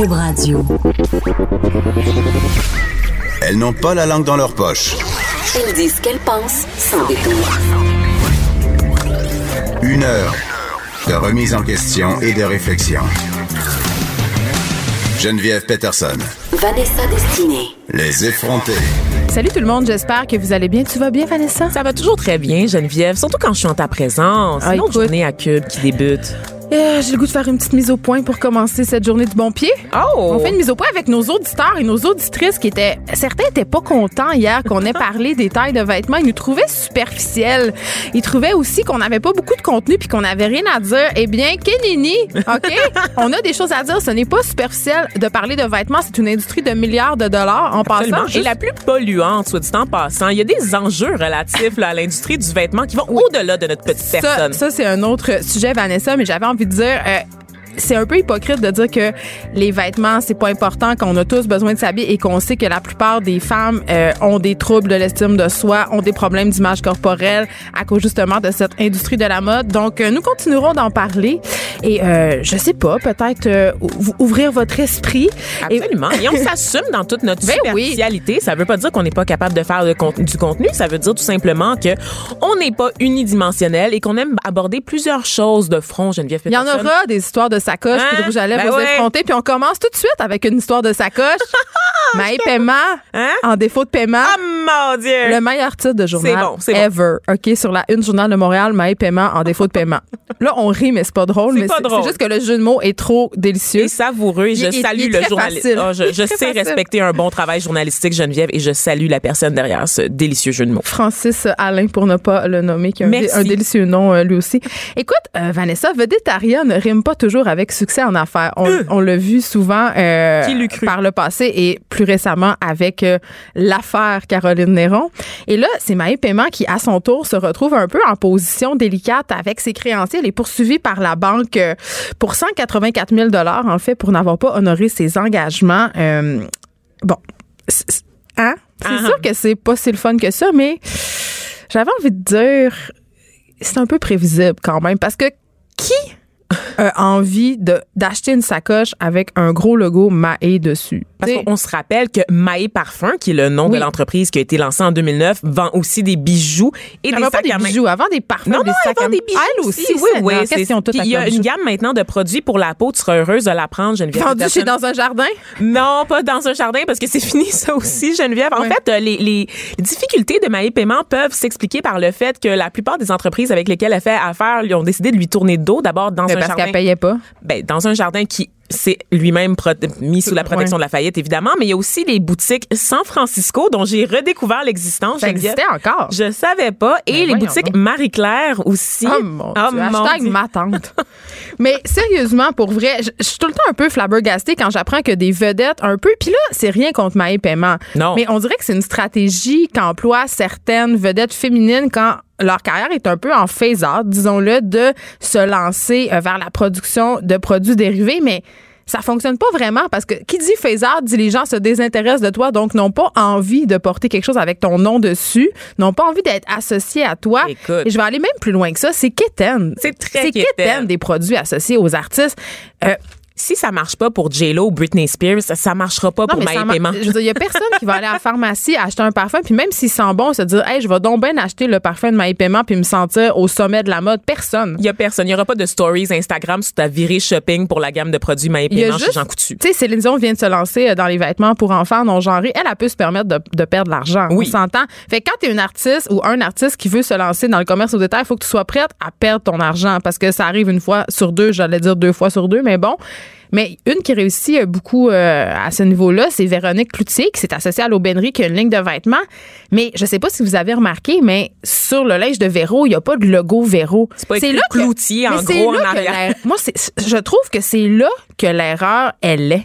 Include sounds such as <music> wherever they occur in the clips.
Cube Radio. Elles n'ont pas la langue dans leur poche. Elles disent ce qu'elles pensent sans détour. Une heure de remise en question et de réflexion. Geneviève Peterson. Vanessa Destinée. Les effrontés. Salut tout le monde, j'espère que vous allez bien. Tu vas bien, Vanessa? Ça va toujours très bien, Geneviève, surtout quand je suis en ta présence. Ah, une autre journée à Cube qui débute. Euh, J'ai le goût de faire une petite mise au point pour commencer cette journée du bon pied. Oh! On fait une mise au point avec nos auditeurs et nos auditrices qui étaient. Certains étaient pas contents hier qu'on ait parlé des tailles de vêtements. Ils nous trouvaient superficiels. Ils trouvaient aussi qu'on n'avait pas beaucoup de contenu puis qu'on n'avait rien à dire. Eh bien, Kenini, OK? <laughs> On a des choses à dire. Ce n'est pas superficiel de parler de vêtements. C'est une industrie de milliards de dollars en Absolument. passant. Et Juste- la plus polluante, soit dit en passant. Il y a des enjeux relatifs là, à l'industrie du vêtement qui vont au-delà de notre petite Ça, personne. ça c'est un autre sujet, Vanessa, mais j'avais envie de dire. euh, c'est un peu hypocrite de dire que les vêtements c'est pas important qu'on a tous besoin de s'habiller et qu'on sait que la plupart des femmes euh, ont des troubles de l'estime de soi, ont des problèmes d'image corporelle à cause justement de cette industrie de la mode. Donc euh, nous continuerons d'en parler et euh, je sais pas, peut-être euh, ou- ouvrir votre esprit. Absolument. Et on <laughs> s'assume dans toute notre Ben oui. superficialité. Ça veut pas dire qu'on n'est pas capable de faire de du contenu. Ça veut dire tout simplement que on n'est pas unidimensionnel et qu'on aime aborder plusieurs choses de front, Geneviève il y en Peterson. aura des histoires de sacoche puis de Hein? rouge à lèvres Ben aux ouais. effrontés. Puis on commence tout de suite avec une histoire de sacoche. <laughs> Maï paiement Hein? en défaut de paiement. Ah, mon Dieu! Le meilleur titre de journal bon, c'est bon. ever. OK, sur la une journal de Montréal, Maï paiement en défaut de paiement. <laughs> Là, on rit, mais c'est pas drôle. C'est pas drôle. c'est juste que le jeu de mots est trop délicieux. Et savoureux. Et je Il- salue il le journaliste. Ah, je sais facile. respecter un bon travail journalistique, Geneviève, et je salue la personne derrière ce délicieux jeu de mots. Francis Alain, pour ne pas le nommer, qui a un, Merci. un délicieux nom euh, lui aussi. Écoute, euh, Vanessa, Vedettaria ne rime pas toujours avec succès en affaires. On, on l'a vu souvent euh, Qui l'eût cru? par le passé et plus récemment avec euh, l'affaire Caroline Néron. Et là, c'est Maë Paiement qui, à son tour, se retrouve un peu en position délicate avec ses créanciers. Elle est poursuivie par la banque euh, pour 184 000 en fait, pour n'avoir pas honoré ses engagements. Euh, bon, c'est- hein? C'est sûr que c'est pas si le fun que ça, mais j'avais envie de dire, c'est un peu prévisible quand même, parce que qui a envie d'acheter une sacoche avec un gros logo Maé dessus? Parce qu'on se rappelle que Maé Parfum, qui est le nom Oui. de l'entreprise qui a été lancée en 2009, vend aussi des bijoux et des vend pas sacs des à main. bijoux, avant des parfums, Non, des non, sacs à main. des bijoux Elle aussi, oui, Il y a une gamme maintenant de produits pour la peau. Tu seras heureuse de la prendre, Geneviève. Vendu chez dans un jardin? Non, pas dans un jardin parce que c'est <laughs> fini ça aussi, Geneviève. En fait, euh, les, les difficultés de Maï Paiement peuvent s'expliquer par le fait que la plupart des entreprises avec lesquelles elle fait affaire lui ont décidé de lui tourner de dos d'abord dans Mais un parce jardin. qu'elle payait pas. Ben, dans un jardin qui c'est lui-même mis sous la protection Ouais. de la faillite, évidemment, mais il y a aussi les boutiques San Francisco dont j'ai redécouvert l'existence. Ça existait encore. Je savais pas. Et Ben les boutiques. Marie-Claire aussi. Oh mon Oh Dieu, mon hashtag Dieu. ma tante. <laughs> Mais sérieusement, pour vrai, je je suis tout le temps un peu flabbergastée quand j'apprends que des vedettes un peu, puis là, c'est rien contre Maë Paiement. Non. Mais on dirait que c'est une stratégie qu'emploient certaines vedettes féminines quand leur carrière est un peu en phase-out, disons-le, de se lancer euh, vers la production de produits dérivés, mais ça fonctionne pas vraiment parce que qui dit phase-out dit les gens se désintéressent de toi, donc n'ont pas envie de porter quelque chose avec ton nom dessus, n'ont pas envie d'être associés à toi. Écoute. Et je vais aller même plus loin que ça, c'est quétaine. C'est très C'est quétaine. quétaine des produits associés aux artistes. Euh, Si ça marche pas pour J-Lo ou Britney Spears, ça, marchera pas non, pour Maï Paiement. Je veux dire, il y a personne qui va aller à la pharmacie acheter un parfum, puis même s'il sent bon, se dire, hey, je vais donc bien acheter le parfum de Maï Paiement puis me sentir au sommet de la mode. Personne. Il y a personne. Il y aura pas de stories Instagram sur ta virée shopping pour la gamme de produits Maï a Paiement chez Jean Coutu. tu sais, Céline Dion vient de se lancer euh, dans les vêtements pour enfants non genrés. Elle, elle peut se permettre de, de perdre l'argent. Oui. On s'entend. Fait que quand t'es une artiste ou un artiste qui veut se lancer dans le commerce au détail, il faut que tu sois prête à perdre ton argent parce que ça arrive une fois sur deux. J'allais dire deux fois sur deux, mais bon. Mais une qui réussit euh, beaucoup euh, à ce niveau-là, c'est Véronique Cloutier, qui s'est associée à l'Aubainerie, qui a une ligne de vêtements. Mais je sais pas si vous avez remarqué, mais sur le linge de Véro, il n'y a pas de logo Véro. C'est pas écrit Cloutier, en mais c'est gros, en là que arrière. Moi, je trouve que c'est là que l'erreur, elle est.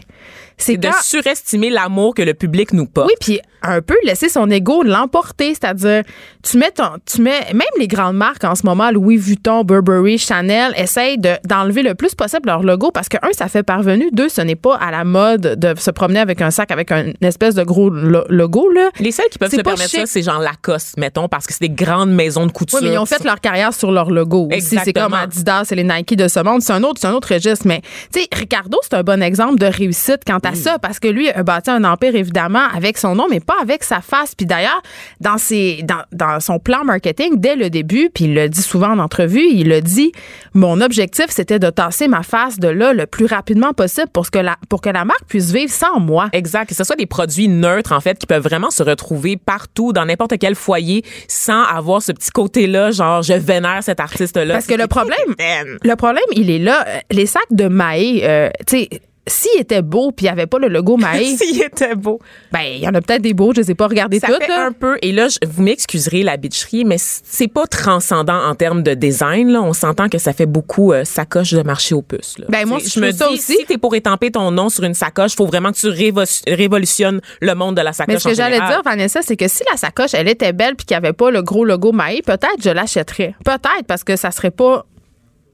C'est de surestimer l'amour que le public nous porte. oui, puis un peu laisser son ego l'emporter, c'est-à-dire tu mets ton, tu mets même les grandes marques en ce moment, Louis Vuitton, Burberry, Chanel, essayent de, d'enlever le plus possible leur logo parce que un, ça fait parvenu, deux, ce n'est pas à la mode de se promener avec un sac avec une espèce de gros lo- logo là. Les seuls qui peuvent se permettre chic. ça, c'est genre Lacoste, mettons, parce que c'est des grandes maisons de couture. Oui, mais ils ont fait leur carrière sur leur logo. C'est comme Adidas et les Nike de ce monde. C'est un autre, c'est un autre registre. Mais, tu sais, Ricardo, c'est un bon exemple de réussite quant à ça parce que lui a bâti un empire, évidemment, avec son nom, mais pas avec sa face. Puis d'ailleurs, dans ses, dans, dans son plan marketing, dès le début, puis il le dit souvent en entrevue, il le dit, mon objectif, c'était de tasser ma face de là le plus rapidement possible pour que la, pour que la marque puisse vivre sans moi. Exact. Que ce soit des produits neutres, en fait, qui peuvent vraiment se retrouver partout, dans n'importe quel foyer, sans avoir ce petit côté-là, genre, je vénère cet artiste-là. Parce que le problème, le problème, il est là. Euh, Les sacs de Maé, euh, tu sais, s'il était beau puis il n'y avait pas le logo <laughs> Maé, S'il était beau. ben, il y en a peut-être des beaux, je les ai pas regardés Ça toutes, fait là. un peu, et là, je- vous m'excuserez la bitcherie, mais c'est pas transcendant en termes de design. Là. On s'entend que ça fait beaucoup euh, sacoche de marché aux puces. Là. Ben, moi, je me ça dis, aussi. si t'es pour étamper ton nom sur une sacoche, faut vraiment que tu révo- révolutionnes le monde de la sacoche Mais ce que j'allais dire, Vanessa, c'est que si la sacoche, elle était belle puis qu'il n'y avait pas le gros logo Maé, peut-être je l'achèterais. Peut-être parce que ça serait pas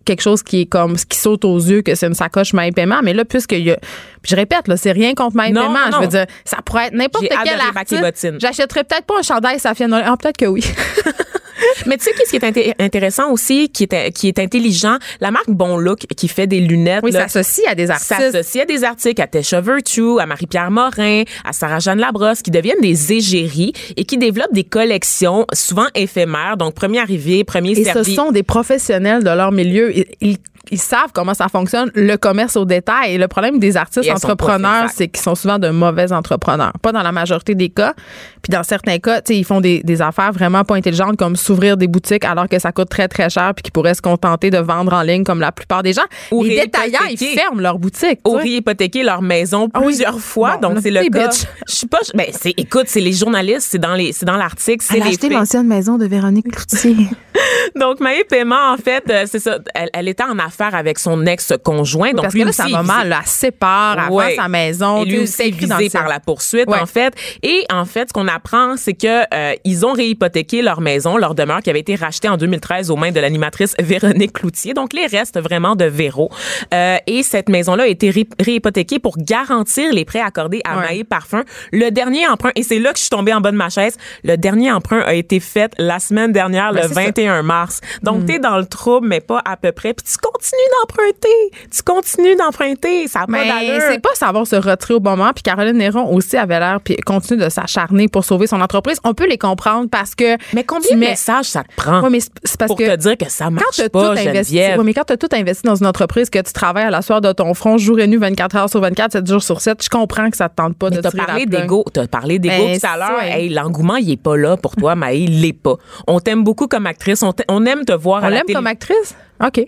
quelque chose qui est comme ce qui saute aux yeux que c'est une sacoche Maé Paiement. Mais là puisque il y a je répète là c'est rien contre Non, Paiement. non. je veux dire ça pourrait être n'importe quel artiste j'achèterais peut-être pas un chandail Safia Nolin ah, peut-être que oui <laughs> Mais tu sais qu'est-ce qui est inté- intéressant aussi, qui est, qui est intelligent, la marque Bon Look qui fait des lunettes. oui s'associe à des artistes s'associe à des articles à Tesha Virtue, à Marie-Pierre Morin, à Sarah-Jeanne Labrosse, qui deviennent des égéries et qui développent des collections souvent éphémères. Donc, premier arrivé, premier Et ce servi. sont des professionnels de leur milieu. Ils, ils- ils savent comment ça fonctionne, le commerce au détail. Et le problème des artistes entrepreneurs, c'est qu'ils sont souvent de mauvais entrepreneurs. Pas dans la majorité des cas. Puis dans certains cas, tu sais, ils font des, des affaires vraiment pas intelligentes comme s'ouvrir des boutiques alors que ça coûte très, très cher puis qu'ils pourraient se contenter de vendre en ligne comme la plupart des gens. Ou Les détaillants, ils réhypothéquer. ferment leur boutique. Ou sais. hypothéquer leur maison Ah oui. plusieurs fois. Bon, donc, c'est le cas. bitch. Je suis pas, ben, c'est, écoute, c'est les journalistes, c'est dans les, c'est dans l'article, c'est Elle a les l'ancienne maison de Véronique Cloutier. <laughs> Donc, Maë Paiement, en fait, euh, c'est ça. Elle, elle était en affaire avec son ex-conjoint. donc, Parce lui que là, aussi, ça va mal. là. Elle sépare, elle Ouais. vend sa maison. Et lui aussi dans visé ciel. par la poursuite, Ouais. en fait. Et en fait, ce qu'on apprend, c'est que euh, ils ont réhypothéqué leur maison, leur demeure qui avait été rachetée en 2013 aux mains de l'animatrice Véronique Cloutier. Donc, les restes vraiment de Véro. Euh, et cette maison-là a été ré- réhypothéquée pour garantir les prêts accordés à Ouais. Maë Parfum. Le dernier emprunt, et c'est là que je suis tombée en bas de ma chaise, le dernier emprunt a été fait la semaine dernière, Ben, le c'est ça. 21 mars. Donc, t'es dans le trouble, mais pas à peu près. Puis tu continues d'emprunter. Tu continues d'emprunter. Ça n'a pas Mais d'allure. c'est pas savoir se retirer au bon moment. Puis Caroline Néron aussi avait l'air puis continue de s'acharner pour sauver son entreprise. On peut les comprendre parce que. Mais combien tu de mets- messages ça te prend Ouais, mais c'est c'est parce pour que te dire que ça quand marche tu as tout pas, investi, Geneviève? ouais, mais quand tu as tout investi dans une entreprise, que tu travailles à la soir de ton front, jour et nuit, 24 heures sur 24, 7 jours sur 7, je comprends que ça te tente pas Mais de parlé plug. d'ego, t'as parlé d'ego Ben, tout à l'heure. ça, Hey, l'engouement, il est pas là pour toi, mais il l'est pas. On t'aime beaucoup comme actrice, on, aime te voir On à la l'aime télé. comme actrice? OK.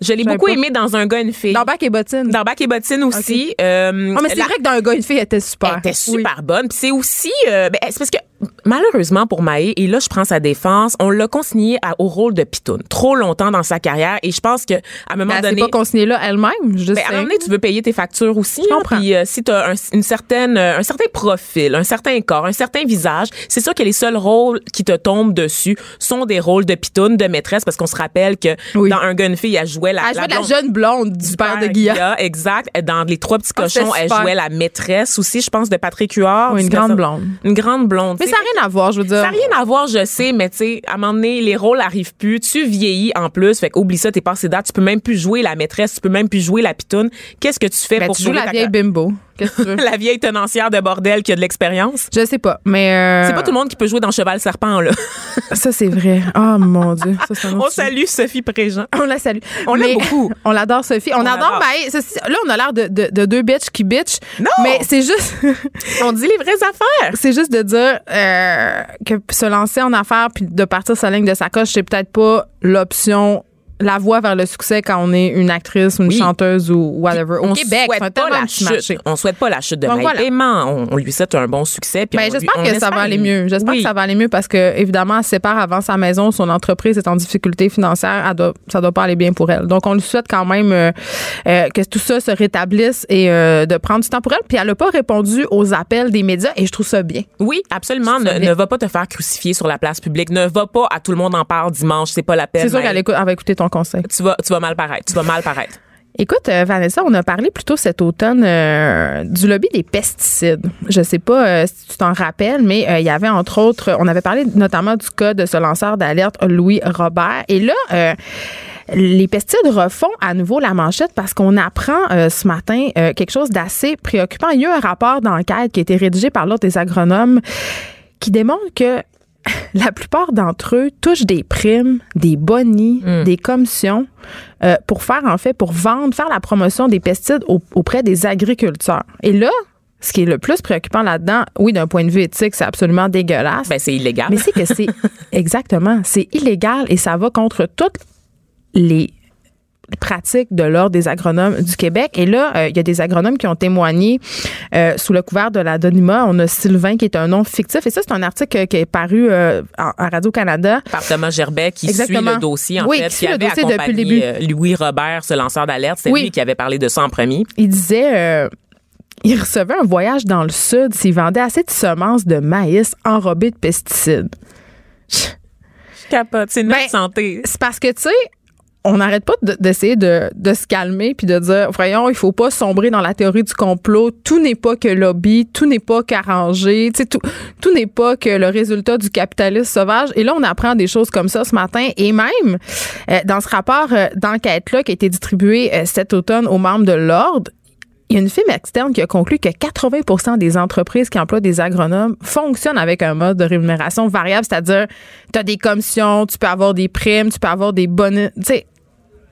Je l'ai beaucoup pas. aimé dans un gars, une fille. Dans Bac et Bottine. Dans Bac et Bottine aussi. Euh, Oh, mais c'est la- vrai que dans un gars, une fille, elle était super. Elle était Oui. super bonne. Puis c'est aussi, euh, ben, c'est parce que malheureusement pour Maë, et là je prends sa défense, on l'a consigné à- au rôle de pitoune trop longtemps dans sa carrière. Et je pense que à un moment s'est donné, pas consignée là elle-même. Juste Ben, à un moment donné, tu veux payer tes factures aussi. Je comprends. Puis euh, si tu as un, une certaine, euh, un certain profil, un certain corps, un certain visage, c'est sûr que les seuls rôles qui te tombent dessus sont des rôles de pitoune, de maîtresse, parce qu'on se rappelle que Oui. dans Un gars, une fille, elle jouait la, Elle jouait de la blonde- jeune blonde du père de Guilla. Exact. Dans Les Trois Petits Ah, Cochons, elle super. jouait la maîtresse aussi, je pense, de Patrick Huard. Oui, une grande ça. blonde. Une grande blonde. Mais ça n'a rien à voir, je veux dire. Ça n'a rien à voir, je sais, mais tu sais, à un moment donné, les rôles arrivent plus. Tu vieillis en plus. Fait oublie ça, t'es passé date. Tu peux même plus jouer la maîtresse. Tu peux même plus jouer la pitoune. Qu'est-ce que tu fais Ben, pour tu joues sauver la vieille bimbo. <laughs> La vieille tenancière de bordel qui a de l'expérience? Je sais pas, mais. euh, C'est pas tout le monde qui peut jouer dans Cheval Serpent, là. <laughs> Ça, c'est vrai. Oh mon Dieu. Ça, On salue Sophie Préjean. On la salue. On l'aime beaucoup. <laughs> On l'adore, Sophie. On, On adore. Maë. Là, on a l'air de, de- de deux bitches qui bitch. Non! Mais c'est juste. On dit les vraies affaires. C'est juste de dire euh, que se lancer en affaires puis de partir sa ligne de sacoche, c'est peut-être pas l'option la voie vers le succès quand on est une actrice, une Oui. chanteuse ou whatever. Au on Québec, souhaite pas la chute. marché. On souhaite pas la chute de Donc voilà. Paiement. On, on lui souhaite un bon succès. puis Ben, on j'espère que on ça va aller mieux. J'espère Oui. que ça va aller mieux parce que, évidemment, elle se sépare avant sa maison, son entreprise est en difficulté financière, elle doit, ça doit pas aller bien pour elle. Donc, on lui souhaite quand même euh, euh, que tout ça se rétablisse et euh, de prendre du temps pour elle. Puis, elle n'a pas répondu aux appels des médias et je trouve ça bien. Oui, absolument. Ne, va pas te faire crucifier sur la place publique. Ne va pas à tout le monde en parle dimanche. C'est pas la peine. C'est sûr qu'elle va écouter ton conseil. Tu vas, tu vas mal paraître. Tu vas mal paraître. Écoute, euh, Vanessa, on a parlé plus tôt cet automne euh, du lobby des pesticides. Je sais pas euh, si tu t'en rappelles, mais il y avait entre autres, on avait parlé notamment du cas de ce lanceur d'alerte Louis Robert. Et là, les pesticides refont à nouveau la manchette parce qu'on apprend euh, ce matin euh, quelque chose d'assez préoccupant. Il y a eu un rapport d'enquête qui a été rédigé par l'Ordre des agronomes qui démontre que la plupart d'entre eux touchent des primes, des bonnies, des commissions euh, pour faire, en fait, pour vendre, faire la promotion des pesticides au- auprès des agriculteurs. Et là, ce qui est le plus préoccupant là-dedans, oui, d'un point de vue éthique, c'est absolument dégueulasse. Ben, c'est illégal. Mais c'est que c'est <laughs> exactement, c'est illégal et ça va contre toutes les pratiques de l'ordre des agronomes du Québec. Et là, euh, il y a des agronomes qui ont témoigné euh, sous le couvert de l'anonymat. On a Sylvain qui est un nom fictif. Et ça, c'est un article qui est paru euh, en- à Radio-Canada. par Thomas Gerbet qui Exactement. suit le dossier en Oui, fait qui suit le avait dossier depuis le début. euh, Louis Robert ce lanceur d'alerte c'est Oui. lui qui avait parlé de ça en premier Il disait... il recevait un voyage dans le sud s'il vendait assez de semences de maïs enrobées de pesticides. je capote c'est notre Ben, santé C'est parce que, tu sais, on n'arrête pas de- d'essayer de, de se calmer puis de dire, voyons, il faut pas sombrer dans la théorie du complot. Tout n'est pas que lobby, tout n'est pas qu'arrangé, tout, tout n'est pas que le résultat du capitalisme sauvage. Et là, on apprend des choses comme ça ce matin. Et même, euh, dans ce rapport euh, d'enquête-là qui a été distribué euh, cet automne aux membres de l'Ordre, il y a une firme externe qui a conclu que 80% des entreprises qui emploient des agronomes fonctionnent avec un mode de rémunération variable, c'est-à-dire tu as des commissions, tu peux avoir des primes, tu peux avoir des bonus. Tu sais,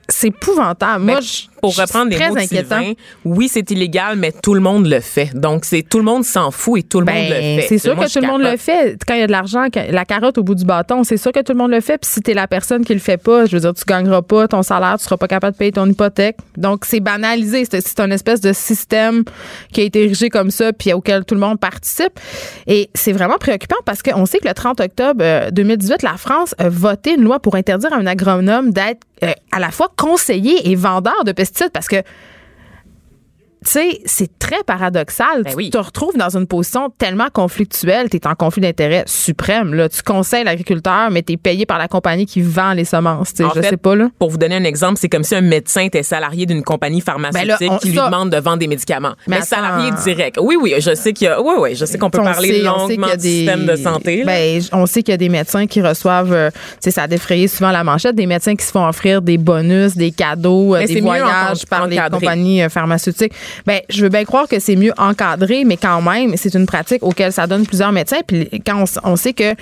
c'est épouvantable. Moi, je- pour reprendre les c'est très mots de inquiétant. Sylvain, oui, c'est illégal, mais tout le monde le fait. Donc, c'est tout le monde s'en fout et tout le monde le Ben, fait. c'est sûr Moi, que tout le monde le fait. Quand il y a de l'argent, la carotte au bout du bâton, c'est sûr que tout le monde le fait. Puis si t'es la personne qui le fait pas, je veux dire, tu gagneras pas ton salaire, tu seras pas capable de payer ton hypothèque. Donc, c'est banalisé. C'est un espèce de système qui a été érigé comme ça, puis auquel tout le monde participe. Et c'est vraiment préoccupant parce qu'on sait que le 30 octobre euh, 2018, la France a voté une loi pour interdire à un agronome d'être euh, à la fois conseiller et vendeur de pesticides parce que tu sais, c'est très paradoxal. Ben tu oui. te retrouves dans une position tellement conflictuelle, tu es en conflit d'intérêt suprême. Là. Tu conseilles l'agriculteur, mais tu es payé par la compagnie qui vend les semences. En Je fait, sais pas. Là. Pour vous donner un exemple, c'est comme si un médecin était salarié d'une compagnie pharmaceutique Ben là, on- qui lui demande de vendre des médicaments. Mais Mais, salarié direct. Oui, oui, je sais qu'il y a. Oui, oui, je sais qu'on peut parler sait- longuement du système de santé. Ben, on sait qu'il y a des médecins qui reçoivent, euh, tu sais, ça a défrayé souvent la manchette, des médecins qui se font offrir des bonus, des cadeaux, euh, des voyages par les compagnies euh, pharmaceutiques. Ben, je veux bien croire que c'est mieux encadré, mais quand même, c'est une pratique auquel ça donne plusieurs médecins. Puis quand on, on sait que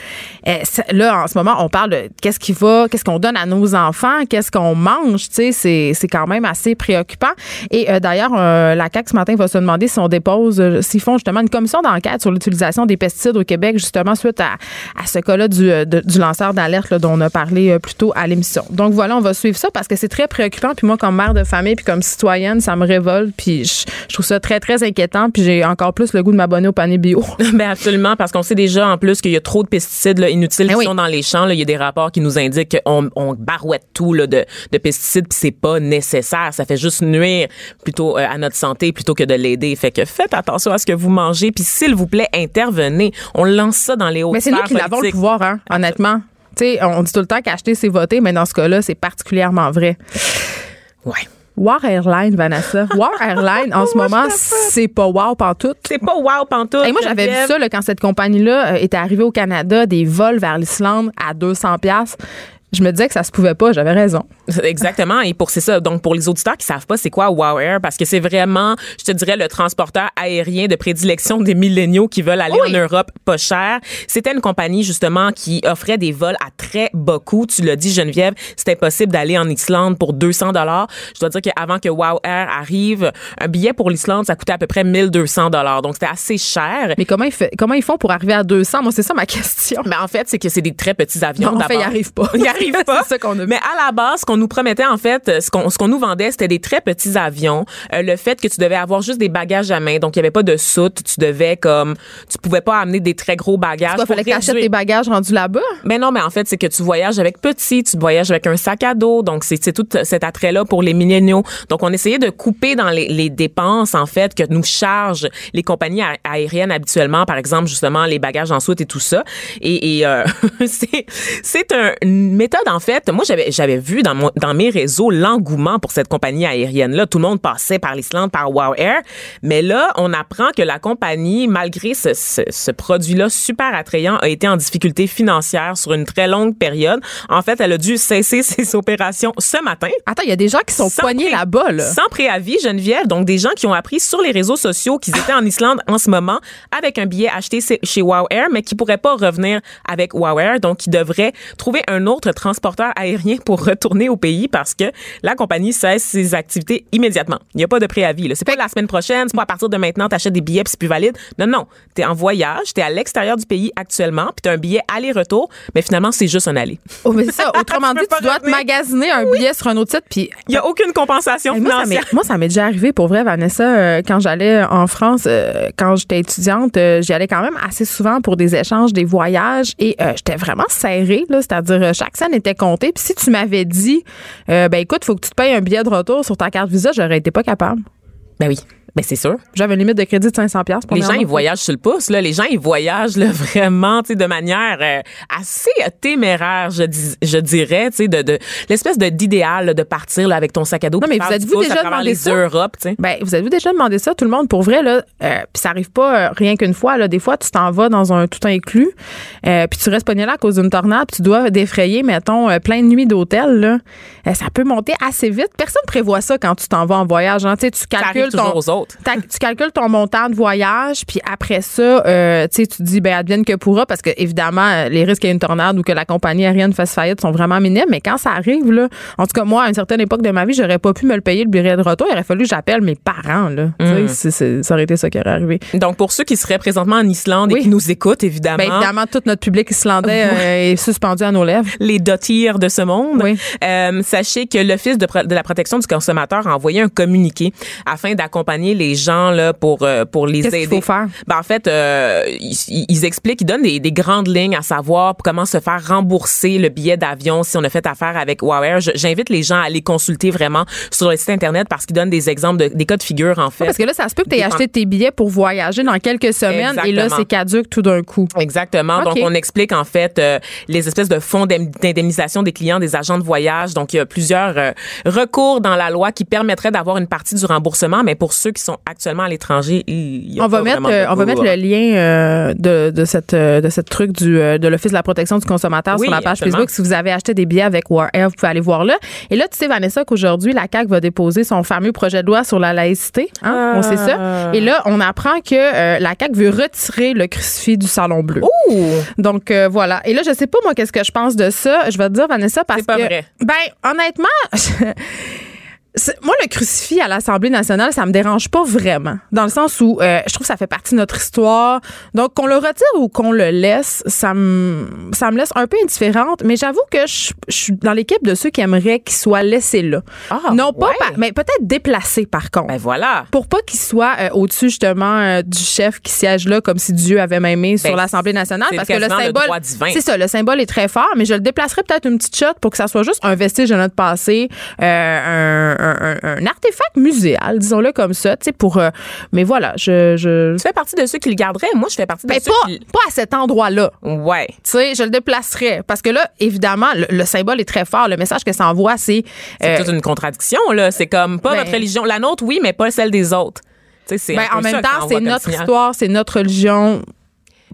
ça- là, en ce moment, on parle de qu'est-ce qui va, qu'est-ce qu'on donne à nos enfants, qu'est-ce qu'on mange, tu sais, c'est, c'est quand même assez préoccupant. Et euh, d'ailleurs, euh, la CAQ ce matin va se demander si on dépose, euh, s'ils font justement une commission d'enquête sur l'utilisation des pesticides au Québec, justement suite à, à ce cas-là du, du lanceur d'alerte là, dont on a parlé plus tôt à l'émission. Donc voilà, on va suivre ça parce que c'est très préoccupant. Puis moi, comme mère de famille, puis comme citoyenne, ça me révolte. Puis je trouve ça très, très inquiétant. Puis j'ai encore plus le goût de m'abonner au panier bio. <laughs> Ben absolument, parce qu'on sait déjà en plus qu'il y a trop de pesticides là, inutiles Ben qui oui. sont dans les champs. là. Il y a des rapports qui nous indiquent qu'on on barouette tout là, de, de pesticides, puis c'est pas nécessaire. Ça fait juste nuire plutôt euh, à notre santé plutôt que de l'aider. Fait que faites attention à ce que vous mangez, puis s'il vous plaît, intervenez. On lance ça dans les hautes Mais c'est nous qui l'avons le pouvoir, hein, honnêtement. Tu sais, on dit tout le temps qu'acheter, c'est voter, mais dans ce cas-là, c'est particulièrement vrai. Ouais. War Airline, Vanessa. War <laughs> Airline, en ce moment, c'est pas wow pantoute. C'est pas wow pantoute. Et moi, j'avais vu ça là, quand cette compagnie-là euh, était arrivée au Canada, des vols vers l'Islande à 200 pièces. Je me disais que ça se pouvait pas, j'avais raison. Exactement. Et pour c'est ça. Donc pour les auditeurs qui savent pas c'est quoi Wow Air, parce que c'est vraiment, je te dirais, le transporteur aérien de prédilection des milléniaux qui veulent aller Oui. en Europe pas cher. C'était une compagnie justement qui offrait des vols à très bas coût. Tu l'as dit Geneviève, c'était possible d'aller en Islande pour 200 dollars. Je dois dire qu'avant que Wow Air arrive, un billet pour l'Islande ça coûtait à peu près 1200 dollars. Donc c'était assez cher. Mais comment ils, fait- comment ils font pour arriver à 200? Moi, c'est ça ma question. Mais en fait, c'est que c'est des très petits avions. Non, en fait, ils arrivent pas. Ils arrivent arrive <laughs> pas. C'est ça qu'on a vu. Mais à la base, ce qu'on nous promettait, en fait, ce qu'on ce qu'on nous vendait, c'était des très petits avions. Euh, le fait que tu devais avoir juste des bagages à main, donc il y avait pas de soute. Tu devais comme, tu pouvais pas amener des très gros bagages. Il fallait que t'achètes tes bagages rendus là-bas? mais non, mais en fait, c'est que tu voyages avec petit, tu voyages avec un sac à dos. Donc, c'est c'est tout cet attrait-là pour les milléniaux. Donc, on essayait de couper dans les, les dépenses, en fait, que nous chargent les compagnies a- aériennes habituellement. Par exemple, justement, les bagages en soute et tout ça. Et, et, euh, <laughs> c'est c'est un- méthode, en fait. Moi, j'avais j'avais vu dans, mon, dans mes réseaux l'engouement pour cette compagnie aérienne-là. Tout le monde passait par l'Islande, par Wow Air. Mais là, on apprend que la compagnie, malgré ce, ce, ce produit-là super attrayant, a été en difficulté financière sur une très longue période. En fait, elle a dû cesser <laughs> ses opérations ce matin. Attends, il y a des gens qui sont poignés là-bas, là. Sans préavis, Geneviève. Donc, des gens qui ont appris sur les réseaux sociaux qu'ils étaient en Islande en ce moment avec un billet acheté chez- chez Wow Air, mais qui pourraient pas revenir avec Wow Air. Donc, qui devraient trouver un autre transporteur aérien pour retourner au pays parce que la compagnie cesse ses activités immédiatement. Il n'y a pas de préavis. là. C'est pas la semaine prochaine, c'est pas à partir de maintenant, t'achètes des billets puis c'est plus valide. Non, non. T'es en voyage, t'es à l'extérieur du pays actuellement puis t'as un billet aller-retour, mais finalement, c'est juste un aller. Oh, mais ça. <laughs> Autrement Tu dit, tu dois te magasiner un billet sur un autre site, puis Il y a aucune compensation financière. moi, ça m'est déjà arrivé pour vrai, Vanessa, euh, quand j'allais en France, euh, quand j'étais étudiante, euh, j'y allais quand même assez souvent pour des échanges, des voyages, et j'étais vraiment serrée, là, c'est-à-dire chaque était comptée. Puis si tu m'avais dit, euh, ben écoute, faut que tu te payes un billet de retour sur ta carte Visa, j'aurais été pas capable. Ben oui, ben c'est sûr. J'avais une limite de crédit de 500 pièces Les gens, ils voyagent sur le pouce. Là. Les gens, ils voyagent là, <laughs> vraiment tu sais, de manière euh, assez euh, téméraire, je, dis, je dirais, tu sais, de, de l'espèce de d'idéal de partir là, avec ton sac à dos. Non, mais faire vous êtes-vous déjà demandé ça? Sais? Ben, vous avez déjà demandé ça, tout le monde, pour vrai, là, euh, puis ça arrive pas euh, rien qu'une fois, là. Des fois, tu t'en vas dans un tout inclus, euh, puis tu restes pogné là à cause d'une tornade, puis tu dois défrayer, mettons, plein de nuits d'hôtel, là. Euh, ça peut monter assez vite. Personne prévoit ça quand tu t'en vas en voyage, hein. Tu calcules ton. Autres. tu calcules ton montant de voyage, puis après ça, euh, tu te dis, ben, advienne que pourra, parce que, évidemment, euh, les risques qu'il y ait une tornade ou que la compagnie aérienne fasse faillite sont vraiment minimes, mais quand ça arrive, là, en tout cas, moi, à une certaine époque de ma vie, j'aurais pas pu me le payer le billet de retour. Il aurait fallu que j'appelle mes parents, là. C'est- ça aurait été ça qui aurait arrivé. Donc, pour ceux qui seraient présentement en Islande Oui. et qui nous écoutent, évidemment, Ben, évidemment, tout notre public islandais euh, est suspendu à nos lèvres. les dotiers de ce monde, Oui. euh, sachez que l'Office de, de la protection du consommateur a envoyé un communiqué afin d'accompagner les gens là, pour, euh, pour les Qu'est-ce aider. qu'il faut faire? Ben, en fait, euh, ils, ils expliquent, ils donnent des, des grandes lignes à savoir comment se faire rembourser le billet d'avion si on a fait affaire avec. Je- J'invite les gens à aller consulter vraiment sur le site Internet parce qu'ils donnent des exemples, de, des cas de figure, en fait. Parce que là, ça se peut que tu aies acheté tes billets pour voyager dans quelques semaines et là, c'est caduque tout d'un coup. Exactement. Donc, on explique en fait euh, les espèces de fonds d'indemnisation des clients des agents de voyage. Donc, il y a plusieurs euh, recours dans la loi qui permettraient d'avoir une partie du remboursement, mais pour ceux qui sont actuellement à l'étranger, On va mettre, euh, on va mettre le lien euh, de, de cette euh, de cette truc du de l'office de la protection du consommateur Oui, sur la page absolument. Facebook. Si vous avez acheté des billets avec War Air, vous pouvez aller voir là. Et là, tu sais Vanessa qu'aujourd'hui la CAC va déposer son fameux projet de loi sur la laïcité. Hein? On sait ça. Et là, on apprend que euh, la CAC veut retirer le crucifix du salon bleu. Ouh! Donc voilà. Et là, je sais pas moi qu'est-ce que je pense de ça. Je vais te dire Vanessa parce pas que vrai. ben honnêtement. <laughs> Moi, le crucifix à l'Assemblée nationale, ça me dérange pas vraiment. Dans le sens où euh, je trouve que ça fait partie de notre histoire. Donc, qu'on le retire ou qu'on le laisse, ça me, ça me laisse un peu indifférente. Mais j'avoue que je, je suis dans l'équipe de ceux qui aimeraient qu'il soit laissé là. Ah, non pas, ouais. par- mais peut-être déplacé par contre. Ben voilà. pour pas qu'il soit euh, au-dessus justement euh, du chef qui siège là comme si Dieu avait mis sur Ben, l'Assemblée nationale parce que le symbole c'est ça le symbole est très fort mais je le déplacerais peut-être une petite shot pour que ça soit juste un vestige de notre passé euh, un, un- un- un artefact muséal disons-le comme ça tu sais pour euh, mais voilà je je Tu fais partie de ceux qui le garderaient. Moi, je fais partie de ben, ceux pas, qui... pas à cet endroit-là. Ouais. Tu sais, je le déplacerais. Parce que là, évidemment, le, le symbole est très fort. Le message que ça envoie, c'est. C'est euh, toute une contradiction, là. C'est comme pas ben- notre religion. La nôtre, oui, mais pas celle des autres. Tu sais, c'est ben, en même temps, c'est notre signal. histoire, c'est notre religion.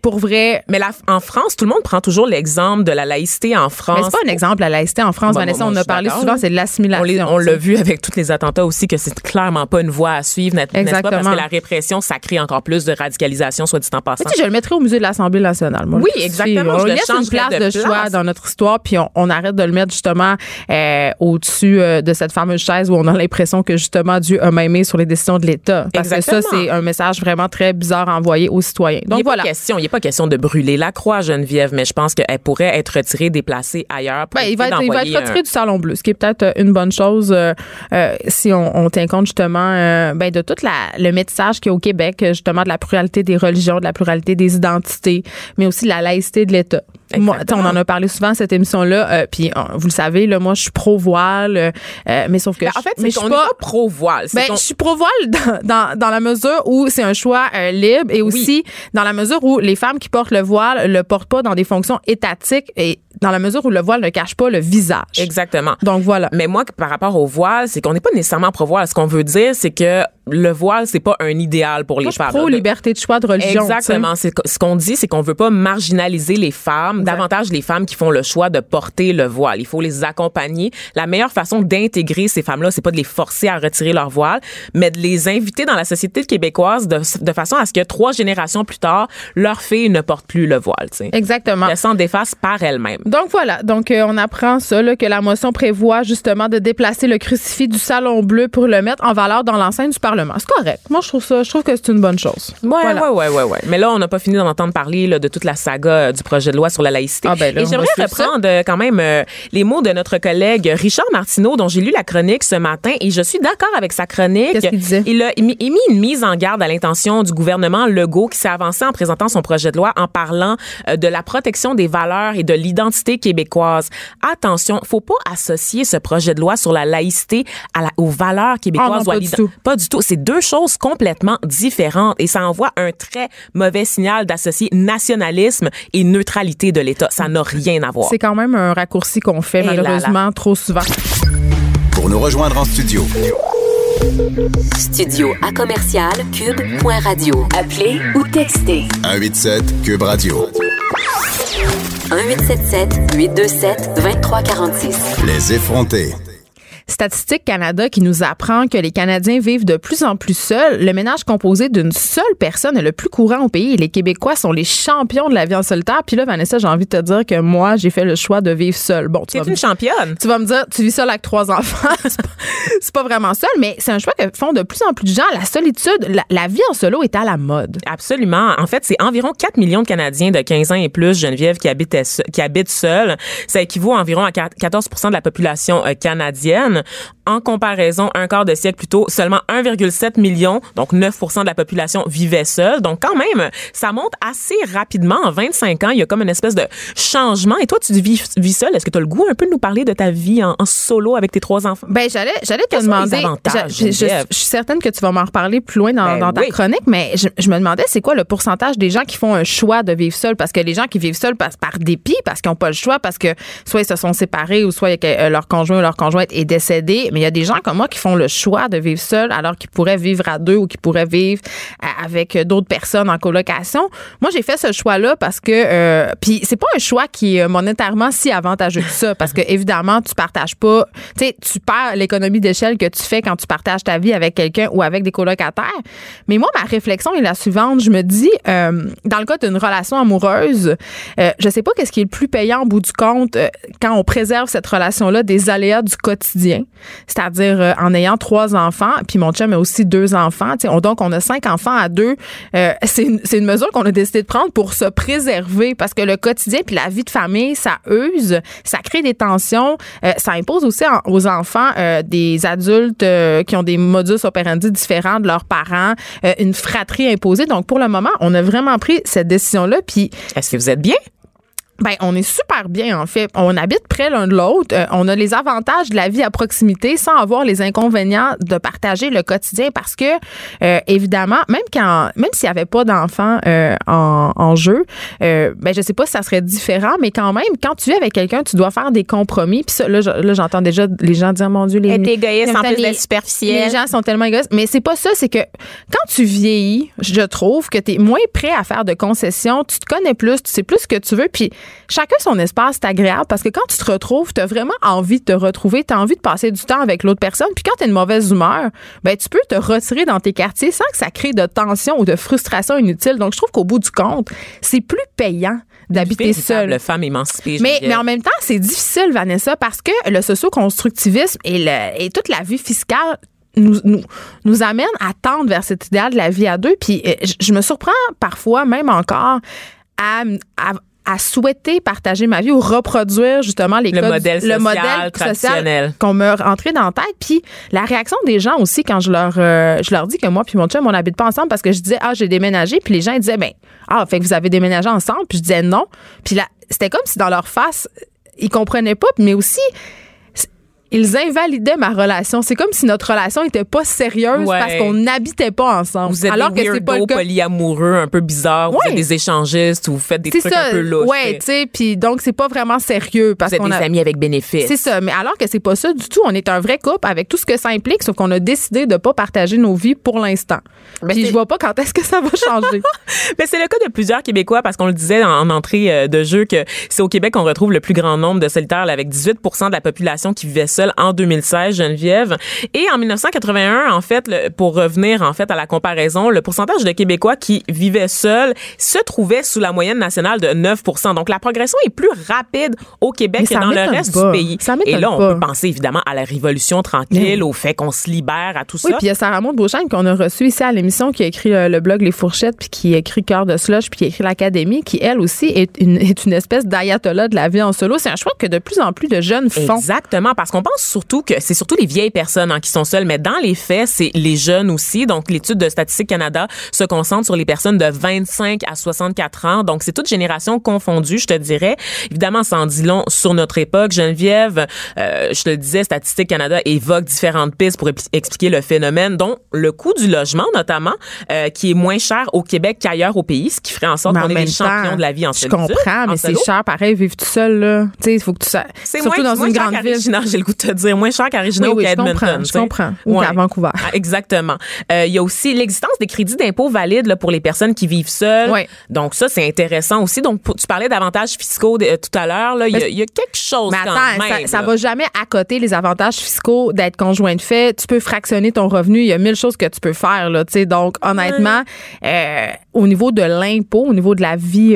Pour vrai, Mais la- en France, tout le monde prend toujours l'exemple de la laïcité en France. Mais c'est pas un exemple, la laïcité en France. Bon, Vanessa, on a parlé souvent, c'est de l'assimilation. on l'a tu vu avec tous les attentats aussi que c'est clairement pas une voie à suivre, n'est- n'est-ce pas? Parce que la répression, ça crée encore plus de radicalisation, soit dit en passant. Tu sais, je le mettrais au musée de l'Assemblée nationale. moi, Oui, exactement, On je laisse une place de choix dans notre histoire, puis on, on arrête de le mettre justement euh, au-dessus euh, de cette fameuse chaise où on a l'impression que justement Dieu a maimé sur les décisions de l'État. Parce que ça, c'est un message vraiment très bizarre envoyé aux citoyens. il Donc n'est voilà. pas question, il est pas question de brûler la croix, Geneviève, mais je pense qu'elle pourrait être retirée, déplacée ailleurs. Pour Ben, il, va être, il va être retiré un- du Salon Bleu, ce qui est peut-être une bonne chose euh, euh, si on, on tient compte justement euh, ben, de tout le métissage qu'il y a au Québec, justement de la pluralité des religions, de la pluralité des identités, mais aussi de la laïcité de l'État. Moi, on en a parlé souvent cette émission-là, euh, puis euh, vous le savez, là, moi je suis pro-voile, euh, euh, mais sauf que Ben, en je- fait, mais c'est je suis pas pro-voile. c'est ben, je suis pro-voile dans, dans, dans la mesure où c'est un choix euh, libre et aussi dans la mesure où les femmes qui portent le voile le portent pas dans des fonctions étatiques et dans la mesure où le voile ne cache pas le visage. Exactement. Donc voilà. Mais moi, par rapport au voile, c'est qu'on n'est pas nécessairement pro-voile. Ce qu'on veut dire, c'est que le voile, c'est pas un idéal pour les Moi, suis femmes. pro De- liberté de choix de religion. Exactement. C'est ce qu'on dit, c'est qu'on veut pas marginaliser les femmes, davantage les femmes qui font le choix de porter le voile. Il faut les accompagner. La meilleure façon d'intégrer ces femmes-là, c'est pas de les forcer à retirer leur voile, mais de les inviter dans la société québécoise de, de façon à ce que trois générations plus tard, leur fille ne porte plus le voile. tu sais. Exactement. Qu'elle s'en défasse par elle-même. Donc voilà, donc euh, on apprend ça, là, que la motion prévoit justement de déplacer le crucifix du Salon Bleu pour le mettre en valeur dans l'enceinte du Parlement. C'est correct. Moi, je trouve ça, je trouve que c'est une bonne chose. Ouais, Voilà. ouais, ouais, ouais, ouais. Mais là, on n'a pas fini d'en entendre parler là, de toute la saga euh, du projet de loi sur la laïcité. Ah, ben là, Et j'aimerais suivre ça. reprendre euh, quand même euh, les mots de notre collègue Richard Martineau, dont j'ai lu la chronique ce matin, et je suis d'accord avec sa chronique. Qu'est-ce qu'il disait? Il a émis émis une mise en garde à l'intention du gouvernement Legault qui s'est avancé en présentant son projet de loi en parlant euh, de la protection des valeurs et de l'identité québécoise. Attention, faut pas associer ce projet de loi sur la laïcité à la, aux valeurs québécoises Ah non, ou à pas du tout. pas du tout. C'est deux choses complètement différentes et ça envoie un très mauvais signal d'associer nationalisme et neutralité de l'État. Ça n'a rien à voir. C'est quand même un raccourci qu'on fait Eh là là. malheureusement trop souvent. Pour nous rejoindre en studio, Studio à commercial cube.radio. Appelez ou textez 187 Cube Radio. 1877 827 2346. Les effrontés. Statistique Canada qui nous apprend que les Canadiens vivent de plus en plus seuls. Le ménage composé d'une seule personne est le plus courant au pays et les Québécois sont les champions de la vie en solitaire. Puis là, Vanessa, j'ai envie de te dire que moi, j'ai fait le choix de vivre seul. Bon, tu me, une championne. tu vas me dire, tu vis seul avec trois <laughs> enfants. c'est pas, pas vraiment seul, mais c'est un choix que font de plus en plus de gens. La solitude, la, la vie en solo est à la mode. Absolument. En fait, c'est environ 4 millions de Canadiens de 15 ans et plus, Geneviève, qui habitent, qui habitent seuls. Ça équivaut à environ à 14% de la population euh, En comparaison, un quart de siècle plus tôt, seulement 1,7 million, donc 9% de la population vivait seule. Donc quand même, ça monte assez rapidement. En 25 ans, il y a comme une espèce de changement. Et toi, tu vis, vis seul. Est-ce que tu as le goût un peu de nous parler de ta vie en, en solo avec tes trois enfants? Ben j'allais j'allais te demander. je, je- Geneviève? je suis certaine que tu vas m'en reparler plus loin dans, Ben dans ta oui. chronique, mais je, je me demandais c'est quoi le pourcentage des gens qui font un choix de vivre seul parce que les gens qui vivent seuls passent par dépit parce qu'ils n'ont pas le choix parce que soit ils se sont séparés ou soit euh, leur conjoint ou leur conjointe est décédé, mais il y a des gens comme moi qui font le choix de vivre seul alors qu'ils pourraient vivre à deux ou qu'ils pourraient vivre à- avec d'autres personnes en colocation. Moi j'ai fait ce choix là parce que euh, puis c'est pas un choix qui est euh, monétairement si avantageux que ça parce que évidemment tu partages pas, tu sais tu perds l'économie d'échelle que tu fais quand tu partages ta vie avec quelqu'un ou avec des colocataires. Mais moi ma réflexion est la suivante, je me dis euh, dans le cas d'une relation amoureuse, euh, je sais pas qu'est-ce qui est le plus payant au bout du compte euh, quand on préserve cette relation là des aléas du quotidien, c'est-à-dire euh, en ayant trois enfants, puis mon chum a aussi deux enfants, on- donc on a cinq enfants à deux. Euh, c'est une, mesure qu'on a décidé de prendre pour se préserver parce que le quotidien puis la vie de famille, ça use, ça crée des tensions, euh, ça impose aussi aux enfants des adultes qui ont des modus operandi différents de leurs parents, une fratrie imposée. Donc pour le moment, on a vraiment pris cette décision-là, Est-ce que vous êtes bien? Ben, on est super bien, en fait. On habite près l'un de l'autre. Euh, on a les avantages de la vie à proximité sans avoir les inconvénients de partager le quotidien parce que, euh, évidemment, même quand, même s'il n'y avait pas d'enfants euh, en, en jeu, euh, ben, je sais pas si ça serait différent, mais quand même, quand tu vis avec quelqu'un, tu dois faire des compromis. Puis ça, là, je- là, j'entends déjà les gens dire, mon Dieu, les. Être égoïste en plus les- superficiel. Les gens sont tellement égoïstes. Mais c'est pas ça, c'est que quand tu vieillis, je trouve que tu es moins prêt à faire de concessions, tu te connais plus, tu sais plus ce que tu veux, puis chacun son espace, c'est agréable parce que quand tu te retrouves, tu as vraiment envie de te retrouver, tu as envie de passer du temps avec l'autre personne, puis quand tu es une mauvaise humeur, ben tu peux te retirer dans tes quartiers sans que ça crée de tension ou de frustration inutile. Donc je trouve qu'au bout du compte, c'est plus payant d'habiter seul. Véritable femme émancipée. Mais, mais en même temps, c'est difficile, Vanessa, parce que le socio-constructivisme et, le- et toute la vie fiscale nous, nous, nous amène à tendre vers cet idéal de la vie à deux. Puis euh, je, je me surprends parfois, même encore, à, à à souhaiter partager ma vie ou reproduire justement les le codes, modèle social, le modèle traditionnel. qu'on me rentrait dans la tête. Puis la réaction des gens aussi quand je leur euh, je leur dis que moi puis mon chum on n'habite pas ensemble parce que je disais ah j'ai déménagé. Puis les gens ils disaient ben ah fait que vous avez déménagé ensemble. Puis je disais non. Puis là c'était comme si dans leur face ils comprenaient pas mais aussi ils invalidaient ma relation. C'est comme si notre relation était pas sérieuse Ouais. parce qu'on n'habitait pas ensemble. Vous êtes Alors des que c'est pas le cas. polyamoureux un peu bizarres, vous Ouais. êtes des échangistes ou vous faites des trucs ça. un peu louches. ouais, tu sais, puis donc c'est pas vraiment sérieux parce vous qu'on des a amis avec bénéfice. C'est ça, mais alors que c'est pas ça du tout, on est un vrai couple avec tout ce que ça implique, sauf qu'on a décidé de pas partager nos vies pour l'instant. Mais Puis je vois pas quand est-ce que ça va changer. <laughs> Mais c'est le cas de plusieurs Québécois parce qu'on le disait en, en entrée euh, de jeu que c'est au Québec qu'on retrouve le plus grand nombre de solitaires avec 18 de la population qui vivait en 2016, Geneviève. Et en 1981, en fait, le- pour revenir en fait à la comparaison, le pourcentage de Québécois qui vivaient seuls se trouvait sous la moyenne nationale de 9% Donc la progression est plus rapide au Québec que dans le reste pas. du pays. Ça Et là, on pas. peut penser évidemment à la révolution tranquille, au fait qu'on se libère, à tout Oui, ça. puis il y a Sarah Maud Beauchamp qu'on a reçu ici à l'émission qui a écrit le, le blog Les Fourchettes puis qui a écrit Cœur de slush puis qui a écrit l'Académie qui elle aussi est une, est une espèce d'ayatollah de la vie en solo. C'est un choix que de plus en plus de jeunes font. Exactement, parce qu'on pense surtout que c'est surtout les vieilles personnes hein, qui sont seules, mais dans les faits, c'est les jeunes aussi. Donc, l'étude de Statistique Canada se concentre sur les personnes de 25 à 64 ans. Donc, c'est toute génération confondue, je te dirais. Évidemment, ça en dit long sur notre époque. Geneviève, euh, je te le disais, Statistique Canada évoque différentes pistes pour expliquer le phénomène, dont le coût du logement, notamment, euh, qui est moins cher au Québec qu'ailleurs au pays, ce qui ferait en sorte qu'on est les champions de la vie en Je comprends, en mais c'est cher pareil vivre tout seul là. Tu sais, il faut que tu sa- C'est surtout moins, dans une grande ville. J'ai le goût de te dire. Moins cher qu'à Regina Oui, ou qu'à Edmonton. je comprends. Ou qu'à Vancouver. Ah, exactement. Euh, Il y a aussi l'existence des crédits d'impôt valides là, pour les personnes qui vivent seules. Ouais. Donc ça, c'est intéressant aussi. Donc pour- tu parlais d'avantages fiscaux de- euh, tout à l'heure. Il y, a- il y a quelque chose Mais quand attends, même. ça, là. va jamais à côté les avantages fiscaux d'être conjoint de fait. Tu peux fractionner ton revenu. Il y a mille choses que tu peux faire. Là, donc, honnêtement, euh, au niveau de l'impôt, au niveau de la vie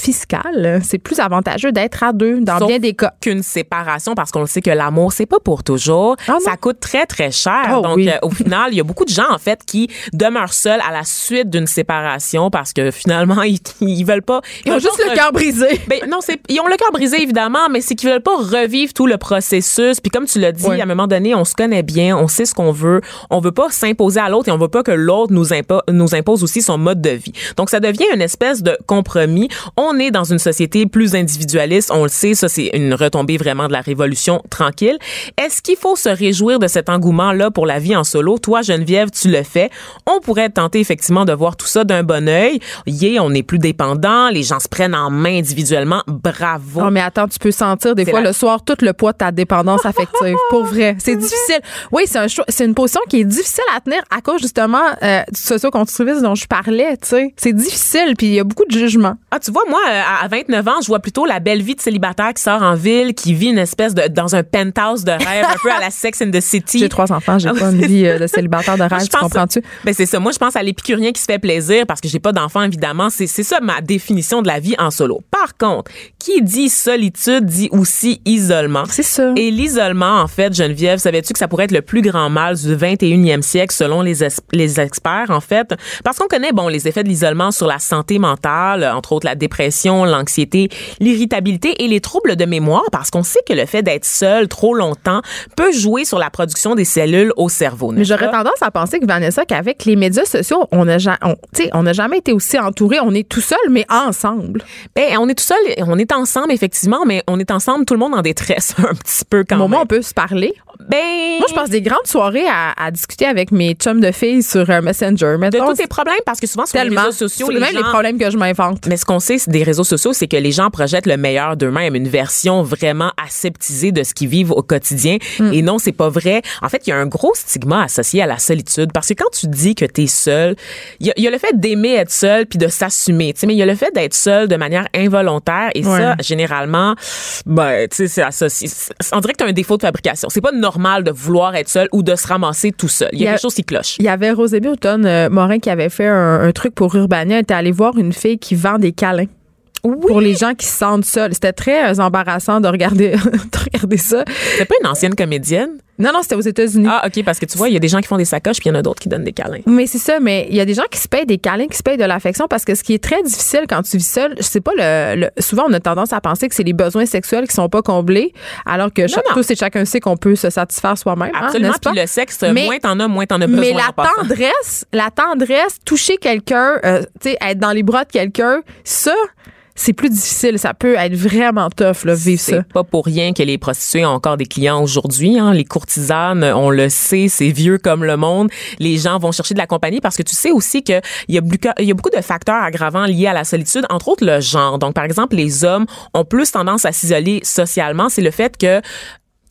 fiscale, c'est plus avantageux d'être à deux dans Sauf bien des cas. qu'une séparation parce qu'on le sait que l'amour c'est pas pour toujours Ah ça coûte très très cher Oh donc oui. euh, au final il y a beaucoup de gens en fait qui demeurent seuls à la suite d'une séparation parce que finalement <laughs> ils, ils veulent pas Ils ont juste le cœur brisé. Ben, non, c'est ils ont le cœur brisé évidemment, mais c'est qu'ils veulent pas revivre tout le processus. Puis comme tu l'as dit, Ouais. à un moment donné, on se connaît bien, on sait ce qu'on veut, on veut pas s'imposer à l'autre et on veut pas que l'autre nous, impo- nous impose aussi son mode de vie. Donc ça devient une espèce de compromis. On est dans une société plus individualiste, on le sait, ça c'est une retombée vraiment de la révolution tranquille. Est-ce qu'il faut se réjouir de cet engouement là pour la vie en solo? Toi Geneviève, tu le fais. On pourrait tenter effectivement de voir tout ça d'un bon œil. Yeah, on est plus dépendant, les gens se prennent en main individuellement. Bravo. Non, mais attends, tu peux sentir des fois la- le soir tout le poids de ta dépendance affective. <laughs> Pour vrai. C'est difficile. Oui, c'est un choix- c'est une position qui est difficile à tenir à cause justement euh, du socio-constructivisme dont je parlais, tu sais. C'est difficile, puis il y a beaucoup de jugement. Ah, tu vois, moi, euh, à à 29 ans, je vois plutôt la belle vie de célibataire qui sort en ville, qui vit une espèce de, dans un penthouse de rêve, un peu à la <laughs> Sex and the City. J'ai trois enfants, j'ai pas une vie euh, de célibataire de Moi, rêve, tu comprends-tu? Ben c'est ça. Moi, je pense à l'épicurien qui se fait plaisir parce que j'ai pas d'enfant, évidemment. C'est ça ma définition de la vie en solo. Par contre, qui dit solitude dit aussi isolement. C'est ça. Et l'isolement, en fait, Geneviève, savais-tu que ça pourrait être le plus grand mal du 21e siècle selon les, es- les experts, en fait? Parce qu'on connaît, bon, les effets de l'isolement sur la santé mentale, entre autres la dépression, l'anxiété, l'irritabilité et les troubles de mémoire, parce qu'on sait que le fait d'être seul trop longtemps peut jouer sur la production des cellules au cerveau. Mais j'aurais tendance à penser que Vanessa, qu'avec les médias sociaux, on n'a on- on n'a jamais été aussi entourés. On est tout seul, mais ensemble. Ben, on est tout seul, on est ensemble, effectivement, mais on est ensemble, tout le monde en détresse <laughs> un petit peu quand Au moment, même. on peut se parler. Ben, Moi, je passe des grandes soirées à, à discuter avec mes chums de filles sur euh, Messenger. de Mettons, tous tes problèmes, parce que souvent sur les réseaux sociaux, les même gens... les problèmes que je m'invente. Mais ce qu'on sait des réseaux sociaux, c'est que les gens projettent le meilleur d'eux-mêmes, une version vraiment aseptisée de ce qu'ils vivent au quotidien. Hmm. Et non, c'est pas vrai. En fait, il y a un gros stigma associé à la solitude parce que quand tu dis que tu es seul, il y, a- il y a le fait d'aimer être seul puis de s'assumer, tu sais, mais il y a le fait d'être seul de manière involontaire et Ouais. ça, généralement, ben, tu sais, c'est associé. On dirait que tu as un défaut de fabrication. C'est pas normal de vouloir être seul ou de se ramasser tout seul. Il y a, Il y a- quelque chose qui cloche. Il y avait Rosébie Automne euh, Morin qui avait fait un, un truc pour Urbania. Elle était allée voir une fille qui vend des câlins. Pour les gens qui se sentent seuls. C'était très euh, embarrassant de regarder, <laughs> de regarder ça. C'est pas une ancienne comédienne? Non, non, c'était aux États-Unis. Ah, OK, parce que tu vois, il y a des gens qui font des sacoches, puis il y en a d'autres qui donnent des câlins. Mais c'est ça, mais il y a des gens qui se payent des câlins, qui se payent de l'affection, parce que ce qui est très difficile quand tu vis seul, c'est pas le, le- Souvent, on a tendance à penser que c'est les besoins sexuels qui sont pas comblés, alors que chaque, non. tous et chacun sait qu'on peut se satisfaire soi-même. hein, Absolument. Puis le sexe, Mais- moins t'en as, moins t'en as besoin. Mais la tendresse, la tendresse, toucher quelqu'un, euh, tu sais, être dans les bras de quelqu'un, ça, c'est plus difficile. Ça peut être vraiment tough, là, vivre ça. C'est pas pour rien que les prostituées ont encore des clients aujourd'hui. Hein. Les courtisanes, on le sait, c'est vieux comme le monde. Les gens vont chercher de la compagnie parce que tu sais aussi qu'il y, a y a beaucoup de facteurs aggravants liés à la solitude, entre autres le genre. Donc, par exemple, les hommes ont plus tendance à s'isoler socialement. C'est le fait que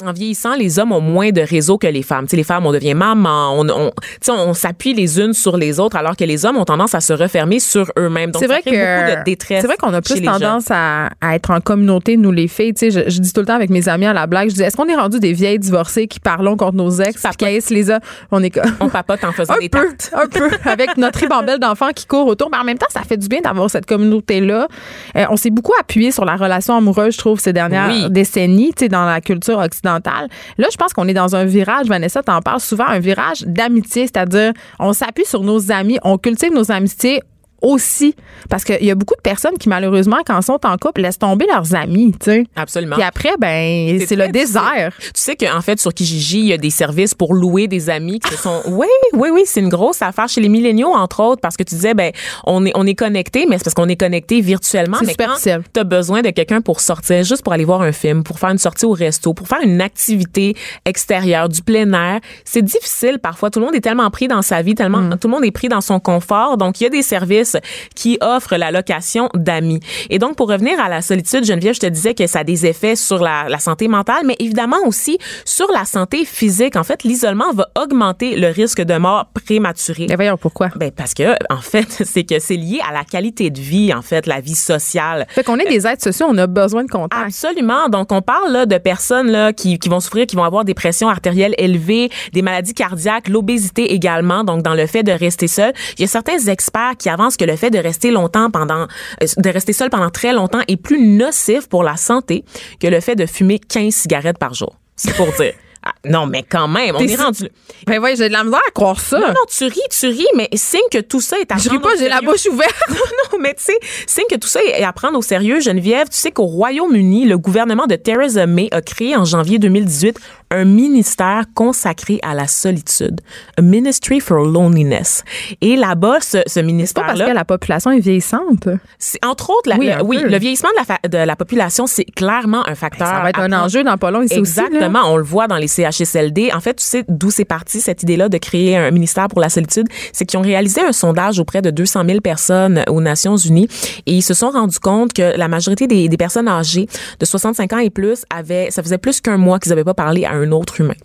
en vieillissant, les hommes ont moins de réseaux que les femmes. Tu sais, les femmes, on devient maman, on, on, on s'appuie les unes sur les autres, alors que les hommes ont tendance à se refermer sur eux-mêmes. Donc, C'est ça vrai crée que beaucoup de détresse. c'est vrai qu'on a plus tendance à, à être en communauté nous les filles. Tu sais, je, je dis tout le temps avec mes amis à la blague, je dis est-ce qu'on est rendu des vieilles divorcées qui parlons contre nos ex, qui les hommes On est comme On papote en faisant <laughs> un des peu, tartes. un peu, avec notre ribambelle d'enfants qui courent autour. Mais en même temps, ça fait du bien d'avoir cette communauté-là. Euh, on s'est beaucoup appuyé sur la relation amoureuse, je trouve, ces dernières Oui. décennies, tu sais, dans la culture occidentale. Là, je pense qu'on est dans un virage, Vanessa, t'en parles souvent, un virage d'amitié, c'est-à-dire on s'appuie sur nos amis, on cultive nos amitiés aussi. Parce qu'il y a beaucoup de personnes qui, malheureusement, quand sont en couple, laissent tomber leurs amis, tu sais. Absolument. Puis après, ben, c'est le désert. Tu sais qu'en fait, sur Kijiji, il y a des services pour louer des amis qui se sont. <laughs> Oui, oui, oui, c'est une grosse affaire chez les milléniaux, entre autres, parce que tu disais, ben, on est, on est connecté, mais c'est parce qu'on est connecté virtuellement. C'est mais quand superficiel. t'as besoin de quelqu'un pour sortir, juste pour aller voir un film, pour faire une sortie au resto, pour faire une activité extérieure, du plein air, c'est difficile parfois. Tout le monde est tellement pris dans sa vie, tellement, Mm. tout le monde est pris dans son confort. Donc, il y a des services qui offrent la location d'amis. Et donc, pour revenir à la solitude, Geneviève, je te disais que ça a des effets sur la, la santé mentale, mais évidemment aussi sur la santé physique. En fait, l'isolement va augmenter le risque de mort prématurée. Mais voyons pourquoi? Ben parce que en fait, <laughs> c'est que c'est lié à la qualité de vie en fait, la vie sociale. Fait qu'on est des êtres sociaux, on a besoin de contact. Absolument. Donc, on parle là, de personnes là, qui, qui vont souffrir, qui vont avoir des pressions artérielles élevées, des maladies cardiaques, l'obésité également. Donc, dans le fait de rester seul, il y a certains experts qui avancent que le fait de rester longtemps pendant, euh, de rester seul pendant très longtemps est plus nocif pour la santé que le fait de fumer 15 cigarettes par jour. C'est pour dire. <laughs> Ah, non, mais quand même, on est rendu. Ben ouais, j'ai de la misère à croire ça. Non, non, tu ris, tu ris, mais signe que tout ça est à je ris prendre pas, j'ai la bouche ouverte. <laughs> non, mais tu sais, signe que tout ça est à prendre au sérieux, Geneviève. Tu sais qu'au Royaume-Uni, le gouvernement de Theresa May a créé en janvier 2018 un ministère consacré à la solitude. A Ministry for Loneliness. Et là-bas, ce, ce Pas parce que ministère-là, la population est vieillissante. c'est entre autres, la- Oui, le, oui, vieillissement de la, fa- de la population, c'est clairement un facteur. Ça va être un prendre- enjeu dans pas long ici aussi. là. Exactement, on le voit dans les CHSLD. En fait, tu sais d'où c'est parti cette idée-là de créer un ministère pour la solitude, c'est qu'ils ont réalisé un sondage auprès de 200 000 personnes aux Nations Unies et ils se sont rendus compte que la majorité des, des personnes âgées de 65 ans et plus avaient, ça faisait plus qu'un mois qu'ils n'avaient pas parlé à un autre humain.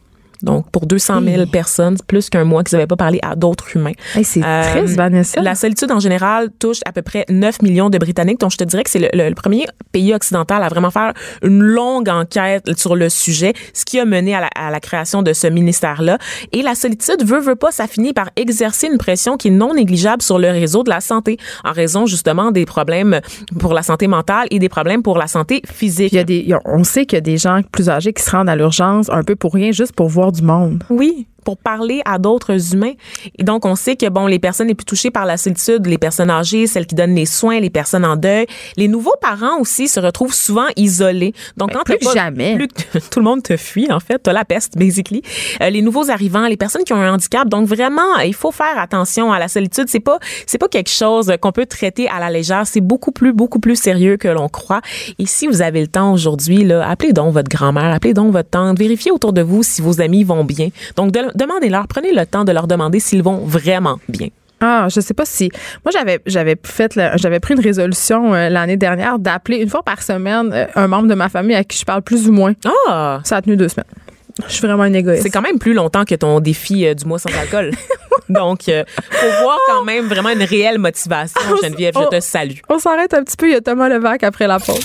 Donc, pour 200 000 personnes, plus qu'un mois qu'ils n'avaient pas parlé à d'autres humains. Hey, c'est Euh, triste, Vanessa. La solitude en général touche à peu près 9 millions de Britanniques. Donc, je te dirais que c'est le, le- le premier pays occidental à vraiment faire une longue enquête sur le sujet, ce qui a mené à la, à la création de ce ministère-là. Et la solitude, veut, veut pas, ça finit par exercer une pression qui est non négligeable sur le réseau de la santé en raison justement des problèmes pour la santé mentale et des problèmes pour la santé physique. Il y a des, on sait qu'il y a des gens plus âgés qui se rendent à l'urgence un peu pour rien, juste pour voir du monde. Oui, pour parler à d'autres humains. Et donc, on sait que, bon, les personnes les plus touchées par la solitude, les personnes âgées, celles qui donnent les soins, les personnes en deuil, les nouveaux parents aussi se retrouvent souvent isolés. Donc, Ben, quand plus pas- jamais. plus <laughs> tout le monde te fuit, en fait. T'as la peste, basically. Euh, les nouveaux arrivants, les personnes qui ont un handicap. Donc, vraiment, il faut faire attention à la solitude. C'est pas, c'est pas quelque chose qu'on peut traiter à la légère. C'est beaucoup plus, beaucoup plus sérieux que l'on croit. Et si vous avez le temps aujourd'hui, là, appelez donc votre grand-mère, appelez donc votre tante, vérifiez autour de vous si vos amis vont bien. Donc, de- demandez-leur, prenez le temps de leur demander s'ils vont vraiment bien. Ah, je sais pas si. Moi, j'avais j'avais fait j'avais pris une résolution euh, l'année dernière d'appeler une fois par semaine euh, un membre de ma famille à qui je parle plus ou moins. Ah! Ça a tenu deux semaines. Je suis vraiment une égoïste. C'est quand même plus longtemps que ton défi euh, du mois sans alcool. <laughs> Donc, euh, faut voir quand même vraiment une réelle motivation, <laughs> Geneviève. Je te salue. On s'arrête un petit peu. Il y a Thomas Levac après la pause.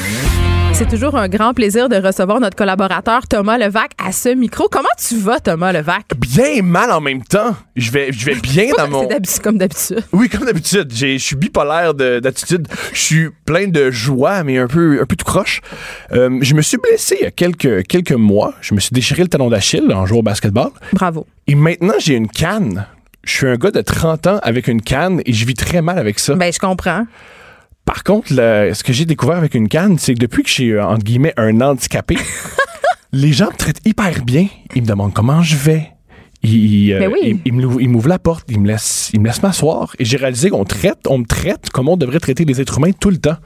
C'est toujours un grand plaisir de recevoir notre collaborateur Thomas Levac à ce micro. Comment tu vas, Thomas Levac? Bien et mal en même temps. Je vais, je vais bien <laughs> dans mon. C'est comme d'habitude. Oui, comme d'habitude. Je suis bipolaire de- d'attitude. Je suis plein de joie, mais un peu, un peu tout croche. Euh, je me suis blessé il y a quelques, quelques mois. Je me suis déchiré le talon d'Achille en jouant au basketball. Bravo. Et maintenant, j'ai une canne. Je suis un gars de 30 ans avec une canne et je vis très mal avec ça. Ben, je comprends. Par contre, le- ce que j'ai découvert avec une canne, c'est que depuis que je suis, euh, entre guillemets, un handicapé, <laughs> les gens me traitent hyper bien. Ils me demandent comment je vais. Ils, ils, euh, Ben oui. ils- m'ouvrent la porte, ils me laissent, ils me laissent m'asseoir. Et j'ai réalisé qu'on traite, on me traite comme on devrait traiter les êtres humains tout le temps.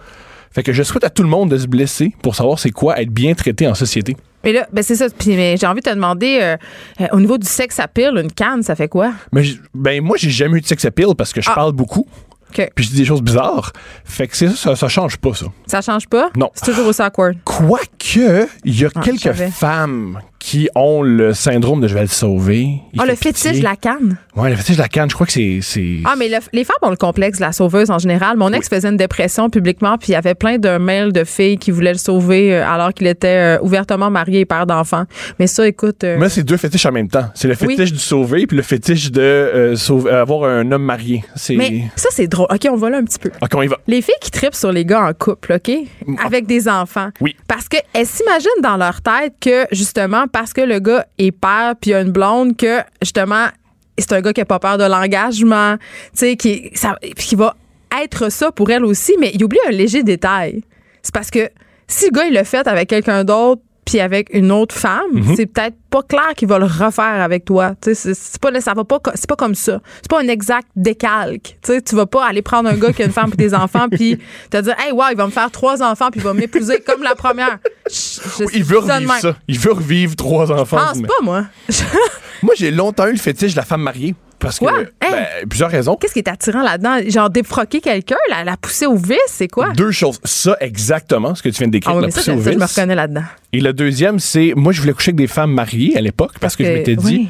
Fait que je souhaite à tout le monde de se blesser pour savoir c'est quoi être bien traité en société. Mais là, ben c'est ça. Puis, mais j'ai envie de te demander, euh, euh, au niveau du sexe à pile, une canne, ça fait quoi? Mais ben moi j'ai jamais eu de sex appeal parce que je Ah. parle beaucoup. Puis je dis des choses bizarres. Fait que c'est ça, ça, ça change pas ça. Ça change pas? Non. C'est toujours aussi awkward. Quoique, il y a Ah, quelques femmes qui ont le syndrome de je vais le sauver. Il Ah, le fétiche pitié. de la canne? Ouais, le fétiche de la canne, je crois que c'est. Ah, mais le- les femmes ont le complexe de la sauveuse en général. Mon ex faisait une dépression publiquement, puis il y avait plein de mails de filles qui voulaient le sauver euh, alors qu'il était euh, ouvertement marié et père d'enfants. Mais ça, écoute. euh, Mais c'est deux fétiches en même temps. C'est le Oui. fétiche du sauver puis le fétiche de euh, sauver- avoir un homme marié. C'est. mais ça, c'est drôle. OK, on va là un petit peu. Ok, on y va. Les filles qui tripent sur les gars en couple, OK? Avec des enfants. Oui. Parce qu'elles s'imaginent dans leur tête que, justement, parce que le gars est père puis a une blonde, que, justement, c'est un gars qui a pas peur de l'engagement, tu sais, qui, qui va être ça pour elle aussi, mais il oublie un léger détail. C'est parce que si le gars, il le fait avec quelqu'un d'autre puis avec une autre femme, Mhm. c'est peut-être pas clair qu'il va le refaire avec toi. Tu sais, c'est- pas ça va pas c'est pas comme ça. C'est pas un exact décalque. Tu sais, tu vas pas aller prendre un gars qui a une femme puis des enfants puis te dire "Hey, wow, il va me faire trois enfants puis il va m'épouser comme la première." Je- je- Il veut revivre ça. Il veut revivre trois enfants. Je pense Mais- pas moi. <laughs> Moi, j'ai longtemps eu le fétiche de la femme mariée. Parce Quoi? que. Hein? ben, plusieurs raisons. Qu'est-ce qui est attirant là-dedans? Genre défroquer quelqu'un, la, la pousser au vice, c'est quoi? Deux choses. Ça, exactement, ce que tu viens de décrire, Ah oui, la ça, au ça, je me vice. reconnais là-dedans. Et le deuxième, c'est moi, je voulais coucher avec des femmes mariées à l'époque parce, Parce que, je m'étais dit,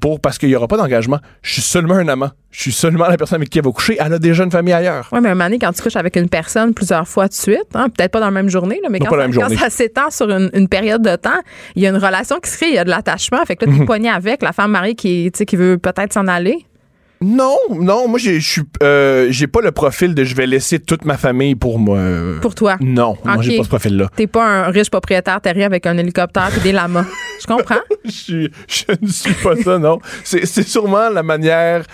pour, parce qu'il n'y aura pas d'engagement. Je suis seulement un amant. Je suis seulement la personne avec qui elle va coucher. Elle a déjà une famille ailleurs. Oui, mais un moment donné, quand tu couches avec une personne plusieurs fois de suite, hein, peut-être pas dans la même journée, là, mais Non, quand, ça, même quand journée. ça s'étend sur une, une période de temps, il y a une relation qui se crée, il y a de l'attachement. Fait que là, tu es pogné avec la femme mariée qui, qui veut peut-être s'en aller. Non, non, moi, j'ai- je suis, euh, j'ai pas le profil de je vais laisser toute ma famille pour moi. Pour toi? Non, moi, j'ai pas ce profil-là. T'es pas un riche propriétaire terrien avec un hélicoptère et des lamas. Je comprends. <laughs> Je, je ne suis pas ça, non. C'est sûrement la manière,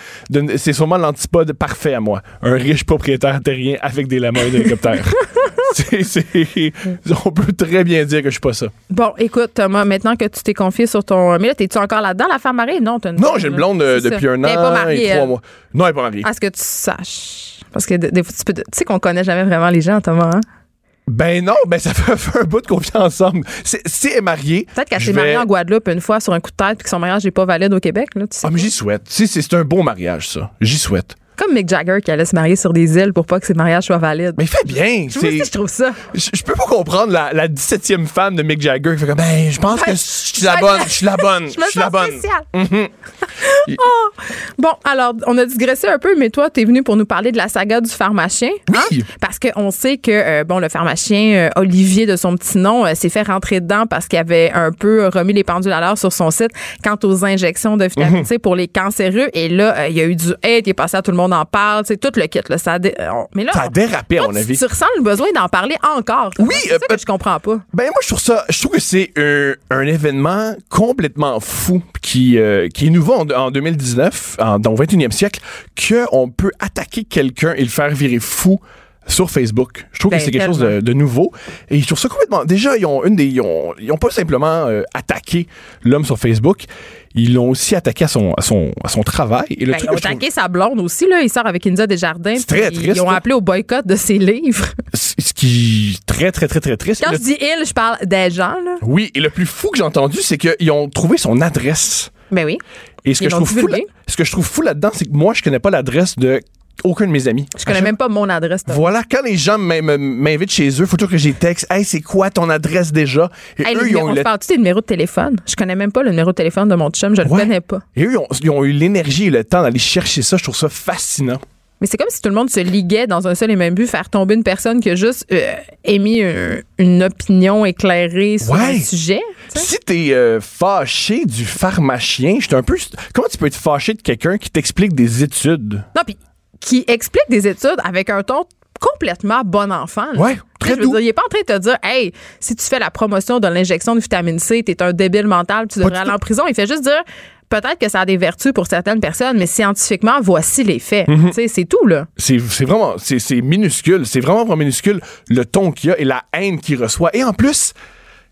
c'est sûrement l'antipode parfait à moi. Un riche propriétaire terrien avec des lamas et des hélicoptères. <laughs> <laughs> C'est- c'est- on peut très bien dire que je suis pas ça. Bon, écoute, Thomas, maintenant que tu t'es confié sur ton. Mais là, t'es-tu encore là-dedans, la femme mariée? Non, t'as une Non, j'ai une blonde euh, ça. depuis un an pas mariée, et trois mois. Non, elle est pas mariée. À ce que tu saches. Parce que des fois, tu peux- tu sais qu'on connaît jamais vraiment les gens, Thomas. Hein? Ben non, ben ça fait, <laughs> fait un bout de confiance ensemble. C'est- Si elle est mariée. Peut-être qu'elle s'est mariée en Guadeloupe une fois sur un coup de tête puis que son mariage n'est pas valide au Québec. Là, tu sais Ah, mais j'y souhaite. Sais, c'est c'est un beau mariage, ça. J'y souhaite. Comme Mick Jagger qui allait se marier sur des îles pour pas que ses mariages soient valides. Mais il fait bien. C'est- je trouve ça. Je, je peux pas comprendre la, la 17e femme de Mick Jagger qui fait comme, ben, je pense que je suis la je- bonne, je suis la <laughs> bonne, Je je suis la bonne. spéciale. <laughs> Oh! Bon, alors, on a digressé un peu, mais toi, tu es venu pour nous parler de la saga du pharmacien. hein? Oui. Parce qu'on sait que, euh, bon, le pharmacien euh, Olivier, de son petit nom, euh, s'est fait rentrer dedans parce qu'il avait un peu remis les pendules à l'heure sur son site quant aux injections de vitamine Mhm. C pour les cancéreux. Et là, il y a eu du hate, il est passé à tout le monde en parle, c'est tout le kit. Là, ça dé- euh, on- mais là, Ça a dérapé, à mon tu- avis. Tu ressens le besoin d'en parler encore. Oui, c'est euh, ça que je comprends pas. Ben moi je trouve ça, je trouve que c'est un, un événement complètement fou qui euh, qui est nouveau en, en 2019, en, dans le 21e siècle, que on peut attaquer quelqu'un et le faire virer fou sur Facebook. Je trouve Ben, que c'est quelque chose de, nouveau et je trouve ça complètement. Déjà ils ont une des, ils ont, ils ont pas simplement euh, attaqué l'homme sur Facebook, ils l'ont aussi attaqué à son à son à son travail. Et le Ben, truc ils ont trouve- attaqué sa blonde aussi. Là. Il sort avec India Desjardins. C'est très triste, Ils ont appelé au boycott de ses livres. ce qui est très très très très triste. Quand Le- je dis il, je parle des gens. Là. Oui, et le plus fou que j'ai entendu, c'est qu'ils ont trouvé son adresse. Ben oui. Et ce que, je trouve fou, ce que je trouve fou là-dedans, c'est que moi, je connais pas l'adresse de aucun de mes amis. Je connais chaque- même pas mon adresse. Voilà, quand les gens m'invitent chez eux, faut toujours que j'ai texte. Hey, c'est quoi ton adresse déjà? Et Hey, eux, ils ont on le- parle-tu des numéros de téléphone? Je connais même pas le numéro de téléphone de mon chum. Je le connais pas. et eux, ils ont, ils ont eu l'énergie et le temps d'aller chercher ça. Je trouve ça fascinant. Mais c'est comme si tout le monde se liguait dans un seul et même but, faire tomber une personne qui a juste euh, émis un- une opinion éclairée sur Ouais. un sujet. Si t'es euh, fâché du pharmacien, j'étais un peu. Comment tu peux être fâché de quelqu'un qui t'explique des études? Non, puis qui explique des études avec un ton complètement bon enfant. là. Ouais, très je veux doux. dire, il est pas en train de te dire, hey, si tu fais la promotion de l'injection de vitamine C, t'es un débile mental, tu devrais aller en prison. Il fait juste dire, peut-être que ça a des vertus pour certaines personnes, mais scientifiquement, voici les faits. Mhm. C'est tout, là. C'est vraiment. C'est c'est minuscule. C'est vraiment, vraiment minuscule le ton qu'il y a et la haine qu'il reçoit. Et en plus.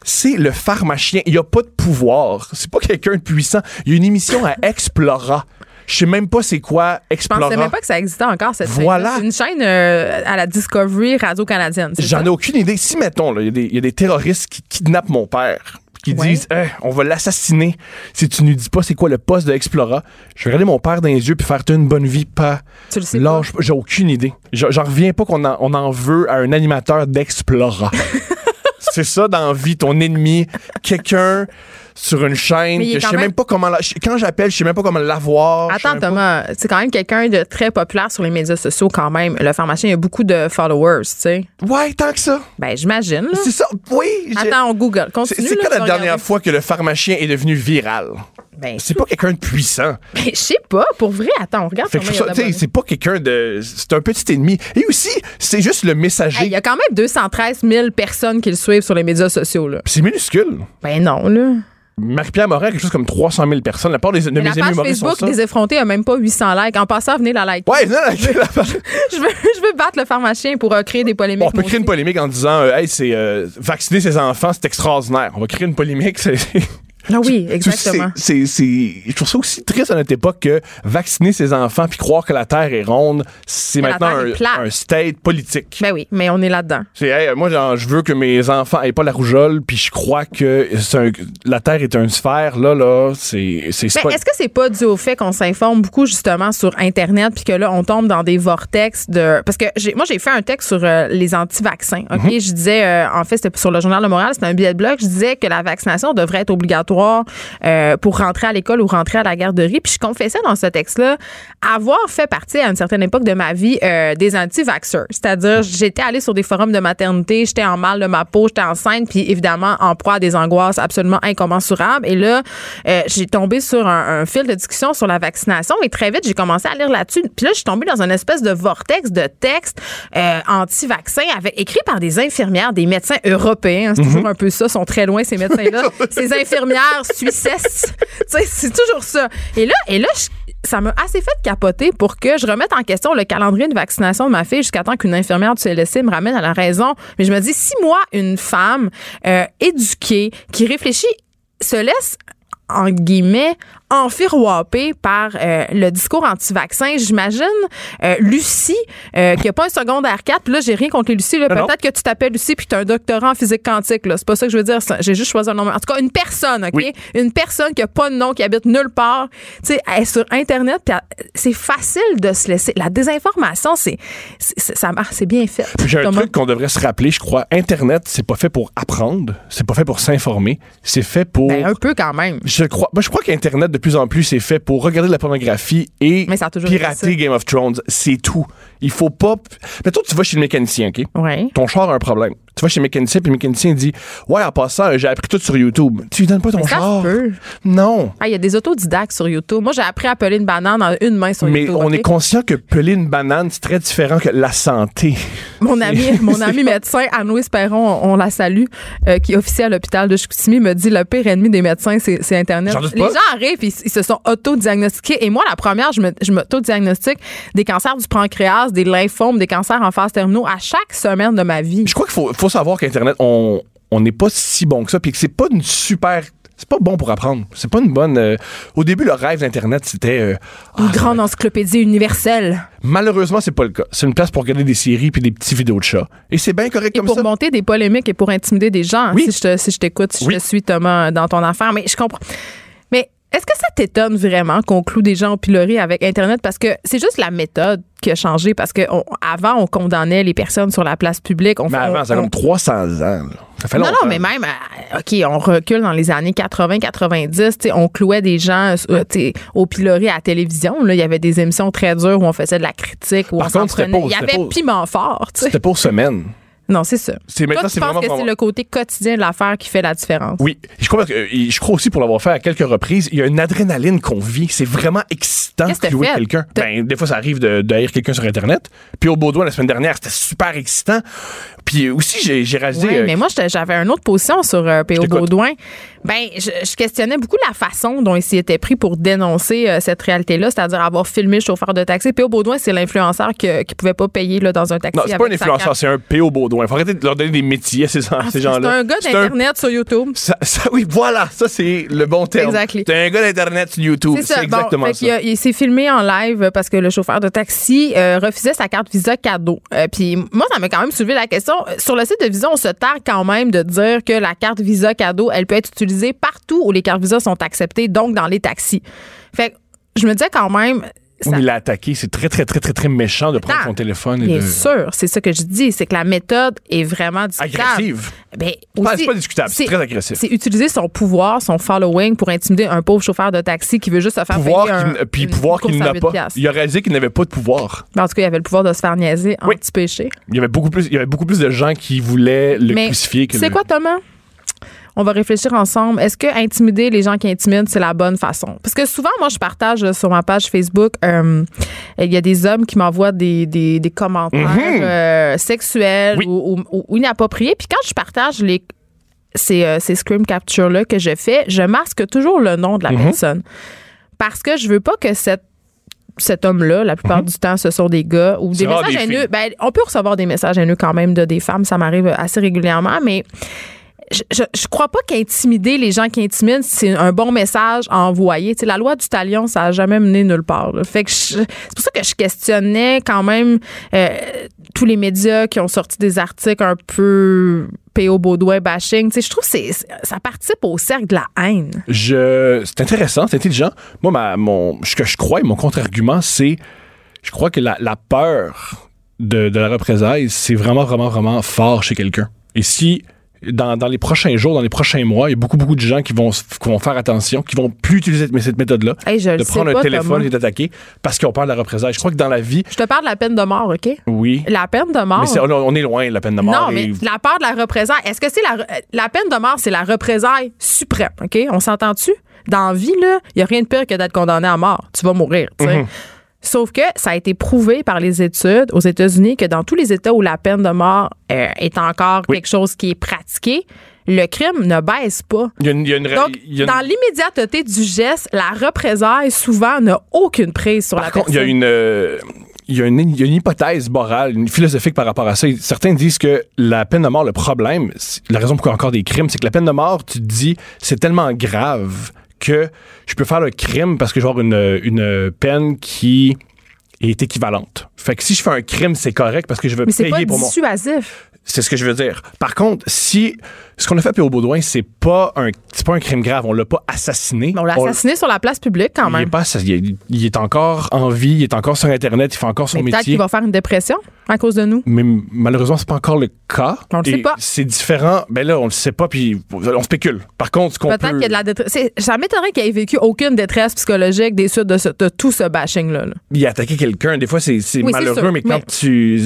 C'est le pharmacien. Il n'y a pas de pouvoir. C'est pas quelqu'un de puissant. Il y a une émission à Explora. Je sais même pas c'est quoi Je Explora. pensais même pas que ça existait encore, cette Voilà. chaîne C'est une chaîne euh, à la Discovery Radio-Canadienne. J'en ai aucune idée. Si, mettons, il y a des- il y, a des terroristes qui kidnappent mon père, qui Ouais. disent Eh, on va l'assassiner si tu nous dis pas c'est quoi le poste de Explora. Je vais regarder mon père dans les yeux puis faire une bonne vie, pas. Tu le sais. J'ai aucune idée. J'en j'en reviens pas qu'on en, on en veut à un animateur d'Explora. <laughs> c'est ça dans vie, ton ennemi, quelqu'un sur une chaîne que je sais même- même pas comment. la- quand j'appelle, je sais même pas comment l'avoir. Attends, Thomas, c'est quand même quelqu'un de très populaire sur les médias sociaux, quand même. Le pharmacien, il a beaucoup de followers, tu sais. Ouais, tant que ça. Ben, j'imagine. C'est ça. Oui. Attends, on Google. C'est Continue. c'est quand la dernière fois que le pharmacien est devenu viral? Ben, C'est pas quelqu'un de puissant. ben, je sais pas, pour vrai. Attends, on regarde c'est pas quelqu'un de. C'est un petit ennemi. Et aussi, c'est juste le messager. Hey, Il y a quand même 213 000 personnes qui le suivent sur les médias sociaux. Là. C'est minuscule. Ben non, là. Marie-Pierre Morin a quelque chose comme 300 000 personnes. La part des, de mes la amis page sont Facebook des effrontés a même pas 800 likes. En passant, venez la like. Ouais, non, la- <laughs> la page- Je veux, je veux battre le pharmacien pour euh, créer des polémiques. Bon, on peut créer une polémique en disant euh, Hey, c'est euh, vacciner ses enfants, c'est extraordinaire. On va créer une polémique. <laughs> c'est- Ah oui, exactement. c'est- Je trouve ça aussi triste à notre époque que vacciner ses enfants puis croire que la Terre est ronde, c'est maintenant un, un state politique. Ben oui, mais on est là-dedans. C'est, hey, moi, genre, je veux que mes enfants aient pas la rougeole, puis je crois que un- la Terre est une sphère. Là, là, c'est, c'est, pas- est-ce que c'est pas dû au fait qu'on s'informe beaucoup justement sur Internet puis que là on tombe dans des vortex de parce que j'ai, moi j'ai fait un texte sur euh, les anti-vaccins. Ok, Mhm. je disais euh, en fait c'était sur le journal de Montréal, c'était un billet de blog. Je disais que la vaccination devrait être obligatoire euh, pour rentrer à l'école ou rentrer à la garderie. Puis je confessais dans ce texte-là avoir fait partie à une certaine époque de ma vie euh, des anti-vaxxers. C'est-à-dire j'étais allée sur des forums de maternité, j'étais en mal de ma peau, j'étais enceinte, puis évidemment en proie à des angoisses absolument incommensurables. Et là, euh, j'ai tombé sur un, un fil de discussion sur la vaccination et très vite, j'ai commencé à lire là-dessus. Puis là, je suis tombée dans une espèce de vortex de textes anti-vaccins avec, écrits par des infirmières, des médecins européens. C'est toujours un peu ça, sont très loin ces médecins-là. <laughs> ces infirmières <laughs> sais, c'est toujours ça. Et là, et là, ça m'a assez fait capoter pour que je remette en question le calendrier de vaccination de ma fille jusqu'à temps qu'une infirmière du CLSC me ramène à la raison. Mais je me dis, si moi, une femme euh, éduquée, qui réfléchit, se laisse en guillemets, enfiroipée par euh, le discours anti-vaccin. J'imagine euh, Lucie, euh, qui a pas un secondaire 4, puis là, j'ai rien contre les Lucie. Peut-être que tu t'appelles Lucie puis tu as un doctorat en physique quantique. là. C'est pas ça que je veux dire. J'ai juste choisi un nom. En tout cas, une personne, OK? Oui. Une personne qui a pas de nom, qui habite nulle part. Tu sais, elle est sur Internet, puis c'est facile de se laisser. La désinformation, c'est c'est- c'est- ça marche, c'est bien fait. J'ai un truc qu'on devrait se rappeler, je crois. Internet, c'est pas fait pour apprendre, c'est pas fait pour s'informer, c'est fait pour. Ben, un peu quand même. Je crois, je crois qu'Internet, de plus en plus, c'est fait pour regarder de la pornographie et Mais ça a pirater Game of Thrones. C'est tout. Il faut pas. Mettons, tu vas chez le mécanicien, OK? Ouais. Ton char a un problème. Tu vas chez mécanicien, puis le mécanicien dit Ouais, en passant, j'ai appris tout sur YouTube. Tu lui donnes pas ton Mais ça char. peut. Non. Ah, il y a des autodidactes sur YouTube. Moi, j'ai appris à peler une banane en une main sur Mais YouTube. on OK? est conscient que peler une banane, c'est très différent que la santé. Mon ami, <laughs> mon ami médecin, Anne-Louise Perron, on, on la salue, euh, qui officie à l'hôpital de Chicoutimi, me dit le pire ennemi des médecins, c'est Internet. Les gens arrivent, ils, ils se sont auto-diagnostiqués. Et moi, la première, je m'auto-diagnostique des cancers du pancréas, des lymphomes, des cancers en phase terminaux à chaque semaine de ma vie. Je crois qu'il faut, faut savoir qu'Internet, on on n'est pas si bon que ça, puis que c'est pas une super. C'est pas bon pour apprendre. C'est pas une bonne. euh, au début, le rêve d'Internet, c'était. euh, Une ah, grande encyclopédie universelle. Malheureusement, c'est pas le cas. C'est une place pour regarder des séries puis des petits vidéos de chats. Et c'est bien correct Et comme pour ça. monter des polémiques et pour intimider des gens, Oui. si je si je t'écoute, si Oui. je te suis, Thomas, dans ton affaire. Mais je comprends. Est-ce que ça t'étonne vraiment qu'on cloue des gens au pilori avec Internet? Parce que c'est juste la méthode qui a changé. Parce que on- avant, on condamnait les personnes sur la place publique. On, Mais avant, on- ça a comme 300 ans. là. Ça fait non, longtemps. non, mais même, euh, OK, on recule dans les années 80-90, tu sais, on clouait des gens euh, au pilori à la télévision. Là, il y avait des émissions très dures où on faisait de la critique, où Par on contre, Il y avait piment fort. C'était pour semaine. Non, c'est ça. C'est maintenant, tu c'est penses vraiment que c'est le côté quotidien de l'affaire qui fait la différence? Oui, je crois, que, euh, je crois aussi pour l'avoir fait à quelques reprises, il y a une adrénaline qu'on vit. C'est vraiment excitant Qu'est-ce que de jouer quelqu'un. Ben, des fois, ça arrive de, de haïr quelqu'un sur Internet. Puis au Baudouin, la semaine dernière, c'était super excitant. Puis aussi, j'ai réalisé... Oui, euh, mais moi, j'avais une autre position sur euh, P.O. Baudouin. Ben, je, je questionnais beaucoup la façon dont il s'y était pris pour dénoncer euh, cette réalité-là, c'est-à-dire avoir filmé le chauffeur de taxi. P.O. Baudouin, c'est l'influenceur que- qui pouvait pas payer là, dans un taxi. non, c'est pas un influenceur, c'est un PO Baudouin. Il faut arrêter de leur donner des métiers à ces, à Ah, ces c'est gens-là. un gars C'est un- d'Internet sur YouTube. Ça, ça- oui, voilà, ça c'est le bon terme. Exactly. T'es un gars d'Internet sur YouTube. C'est. C'est exactement bon, ça. il s'est filmé en live parce que le chauffeur de taxi euh, refusait sa carte Visa cadeau. Euh, Puis moi, ça m'a quand même soulevé la question. Sur le site de Visa, on se targue quand même de dire que la carte Visa cadeau, elle peut être utilisée partout où les cartes Visa sont acceptées, donc dans les taxis. Fait que je me disais quand même. Ça- Oui, il l'a attaqué. C'est très, très, très, très, très méchant de prendre son téléphone et Bien de. sûr, c'est ça que je dis, c'est que la méthode est vraiment discutable. Agressive. Ben, c'est pas discutable, c'est très agressif. C'est utiliser son pouvoir, son following pour intimider un pauvre chauffeur de taxi qui veut juste se faire Pouvoir payer un, puis une pouvoir qu'il n'a 8 pas. piastres. Il a réalisé qu'il n'avait pas de pouvoir. Ben, En tout cas, il avait le pouvoir de se faire niaiser Oui. anti-péché. Il y avait beaucoup plus, il y avait beaucoup plus de gens qui voulaient le Mais crucifier que c'est le- quoi, Thomas? On va réfléchir ensemble. Est-ce que intimider les gens qui intimident, c'est la bonne façon? Parce que souvent, moi, je partage sur ma page Facebook, euh, il y a des hommes qui m'envoient des, des, des commentaires euh, sexuels Mhm. Oui. ou, ou- ou inappropriés. Puis quand je partage les, ces, euh, ces screen captures-là que je fais, je masque toujours le nom de la Mhm. personne. Parce que je veux pas que cette cet homme-là, la plupart du temps, ce sont des gars ou des messages Mhm. des haineux. Ben, on peut recevoir des messages haineux quand même de des femmes, ça m'arrive assez régulièrement, mais je, crois pas qu'intimider les gens qui intimident, c'est un bon message à envoyer. La loi du talion, ça a jamais mené nulle part. Fait que c'est pour ça que je questionnais quand même euh, tous les médias qui ont sorti des articles un peu P.O. Baudouin bashing. Tu sais, je trouve que ça participe au cercle de la haine. C'est intéressant, c'est intelligent. Moi, ma, mon, ce que je crois mon contre-argument, c'est, je crois que la, peur de la représailles, c'est vraiment, vraiment, vraiment fort chez quelqu'un. Et si, dans, dans les prochains jours, dans les prochains mois, il y a beaucoup, beaucoup de gens qui vont, qui vont faire attention, qui vont plus utiliser cette, cette méthode-là, Hey, de prendre pas, un téléphone et d'attaquer parce qu'ils ont peur de la représailles. Je crois que dans la vie, Je te parle de la peine de mort, OK? oui. La peine de mort? Mais c'est- on, est loin de la peine de mort. Non, mais et- la peur de la représailles, est-ce que c'est la, la peine de mort, c'est la représaille suprême, OK? On s'entend-tu? Dans la vie, là, il n'y a rien de pire que d'être condamné à mort. Tu vas mourir, tu sais. Mhm. Sauf que ça a été prouvé par les études aux États-Unis que dans tous les États où la peine de mort euh, est encore Oui. quelque chose qui est pratiqué, le crime ne baisse pas. il y a une, il y a une- Donc, il y a une- dans l'immédiateté du geste, la représaille souvent n'a aucune prise sur Par la contre, il y a personne. une. euh, il y, a une, il y a une hypothèse morale, une philosophique par rapport à ça. Certains disent que la peine de mort, le problème, la raison pourquoi encore des crimes, c'est que la peine de mort, tu te dis, c'est tellement grave que je peux faire le crime parce que je vais avoir une, une peine qui est équivalente. Fait que si je fais un crime, c'est correct parce que je Mais c'est payer pas pour mon... dissuasif. C'est ce que je veux dire. Par contre, si ce qu'on a fait à P.O. Baudouin, c'est pas un c'est pas un crime grave, on l'a pas assassiné. Mais on l'a On- assassiné sur la place publique quand il est, même. pas, il, est, il est encore en vie, il est encore sur Internet, il fait encore son Mais peut-être métier. qu'il va faire une dépression à cause de nous. Mais malheureusement, c'est pas encore le cas. On le sait pas. C'est différent. Ben là, on le sait pas, puis on spécule. Par contre, ce qu'on peut. Peut-être qu'il y a de la détresse. Ça m'étonnerait qu'il ait vécu aucune détresse psychologique des suites de, ce- de tout ce bashing-là. là. Il a attaqué quelqu'un. Des fois, c'est Oui, malheureux, mais quand mais- tu.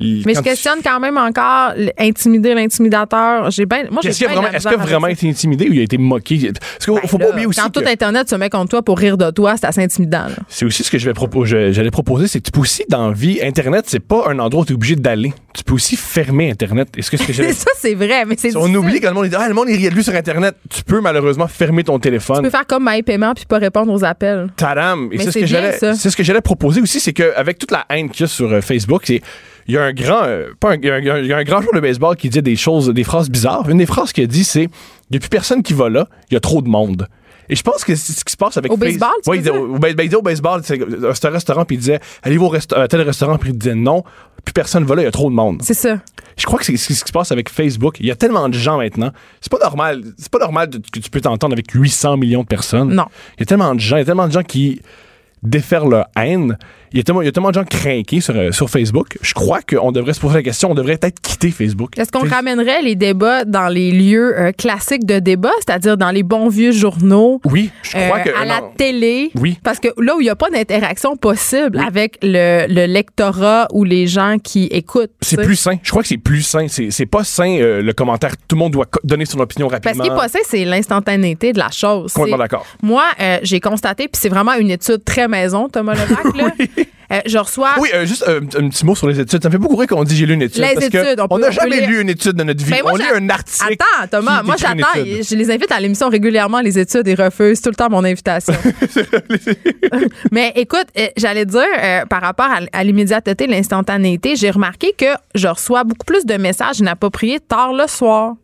Mais je tu- questionne quand même encore intimider l'intimidateur. J'ai ben, moi, j'ai Est-ce qu'il a bien vraiment, été intimidé ou il a été moqué? Parce qu'il ça. faut Ben pas oublier aussi Quand que tout Internet se met contre toi pour rire de toi, c'est assez intimidant. c'est aussi ce que je vais j'allais proposer, c'est que tu peux aussi, dans la vie, Internet, c'est pas un endroit où tu es obligé d'aller. Tu peux aussi fermer Internet. Est-ce que que <laughs> ça, c'est vrai, mais c'est On oublie quand le monde dit Ah, le monde il de lui sur Internet. Tu peux malheureusement fermer ton Tu téléphone. peux faire comme MyPaiement puis pas répondre aux appels. Tadam! Et ce que bien, j'allais, c'est ce que j'allais proposer aussi, c'est qu'avec toute la haine qu'il y a sur euh, Facebook, c'est il y a un grand, euh, pas un, il y a un- il y a grand joueur de baseball qui dit des choses, des phrases bizarres. Une des phrases qu'il a dit, c'est il n'y a plus personne qui va là, il y a trop de monde. Et je pense que c'est ce qui se passe avec Au baseball, tu Ouais, il disait- au, ben, ben, il disait au baseball, c'est euh, un restaurant, puis il disait allez-vous au resta- à tel restaurant, puis il disait non, plus personne va là, il y a trop de monde. C'est ça. Je crois que c'est ce qui se passe avec Facebook. Il y a tellement de gens maintenant. C'est pas normal. C'est pas normal que tu peux t'entendre avec 800 millions de personnes. Non. Il y a tellement de gens. Il y a tellement de gens qui déferlent leur haine. Il y a tellement, il y a tellement de gens craqués sur, euh, sur Facebook. Je crois qu'on devrait se poser la question. On devrait peut-être quitter Facebook. Est-ce qu'on ramènerait les débats dans les lieux euh, classiques de débat, c'est-à-dire dans les bons vieux journaux? Oui, je crois euh, que. à la non. télé? Oui. Parce que là où il n'y a pas d'interaction possible avec le, le lectorat ou les gens qui écoutent. C'est plus sain. Je crois que c'est plus sain. C'est c'est pas sain euh, le commentaire. Tout le monde doit donner son opinion Parce rapidement. qu'il est pas sain, c'est l'instantanéité de la chose. Complètement d'accord. Moi, j'ai constaté, puis c'est vraiment une étude très maison, Thomas Levac, <laughs> là. <laughs> Euh, je reçois. Oui, euh, juste euh, un petit mot sur les études. Ça me fait beaucoup rire qu'on dit j'ai lu une étude. Les parce études, on n'a jamais lire. lu une étude de notre vie. Ben, moi, on lit un article. Attends, Thomas, moi j'attends. Je les invite à l'émission régulièrement, les études, et refusent tout le temps mon invitation. <laughs> <laughs> Mais écoute, j'allais dire, par rapport à, à l'immédiateté, l'instantanéité, j'ai remarqué que je reçois beaucoup plus de messages inappropriés tard le soir.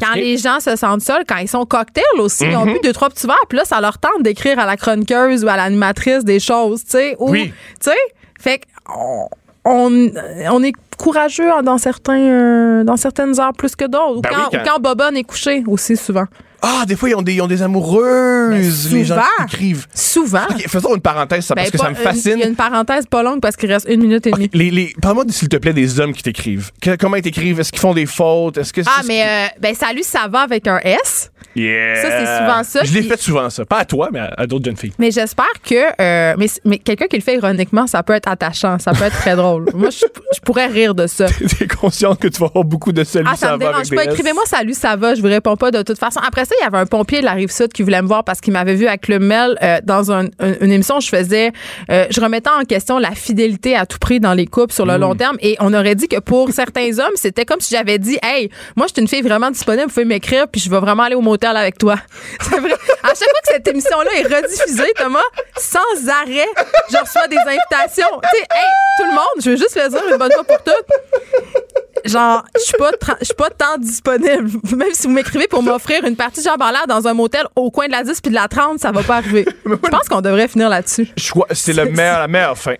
Quand les gens se sentent seuls, quand ils sont cocktails aussi, ils ont Mhm. bu deux, trois petits verres, puis là, ça leur tente d'écrire à la chroniqueuse ou à l'animatrice des choses, tu sais. ou- Oui. Tu sais, fait qu'on on, on est courageux dans certains euh, dans certaines heures plus que d'autres. Ou, Ben quand, oui, quand- ou quand Bobonne est couché aussi souvent. Ah, des fois, ils ont des, ils ont des amoureuses, Ben, les gens qui écrivent. Souvent. Ok, faisons une parenthèse, ça, parce Ben, que pas- ça me fascine. Il y a une parenthèse pas longue parce qu'il reste une minute et demie. Les, les, Parle-moi, s'il te plaît, des hommes qui t'écrivent. Que- comment ils t'écrivent? Est-ce qu'ils font des fautes? Est-ce que Ah, mais euh, ben salut, ça va avec un S. Yeah. ça, c'est souvent ça, Je l'ai puis- fait souvent, ça. Pas à toi, mais à, à d'autres jeunes filles. Mais j'espère que. euh, mais mais quelqu'un qui le fait ironiquement, ça peut être attachant, ça peut être très drôle. Moi, je, je pourrais rire de ça. <laughs> T'es consciente que tu vas avoir beaucoup de salut, Ah, ça, ça, me va dérange pas. Écrivez-moi salut, ça va? Je vous réponds pas de toute façon. Après ça, il y avait un pompier de la rive sud qui voulait me voir parce qu'il m'avait vu avec le Mel euh, dans un- un- une émission. où Je faisais, euh, je remettais en question la fidélité à tout prix dans les couples sur le long terme. Et on aurait dit que pour certains hommes, c'était comme si j'avais dit, hey, moi, je suis une fille vraiment disponible. Vous pouvez m'écrire, puis je vais vraiment aller au motel avec toi. <laughs> C'est vrai. À chaque fois que cette émission-là est rediffusée, Thomas, sans arrêt, je reçois des invitations. Tu sais, hey, tout le monde, je veux juste le dire une bonne fois pour toutes genre, je suis pas, je suis pas tant disponible. <laughs> Même si vous m'écrivez pour m'offrir une partie en l'air dans un motel au coin de la 10 puis de la 30, ça va pas arriver. <laughs> Je pense qu'on devrait finir là-dessus. C'est le meilleur, la meilleure fin.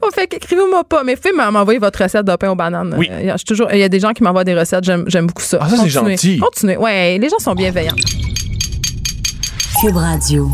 Oh, fait qu'écrivez-moi pas. Mais faites m'envoyer votre recette de pain aux bananes. Oui. Euh, Il y a- je suis toujours, il y a des gens qui m'envoient des recettes. J'aime, j'aime beaucoup ça. Ah, ça, c'est Continuez. gentil. Continuez. Ouais, les gens sont bienveillants. Cube Radio.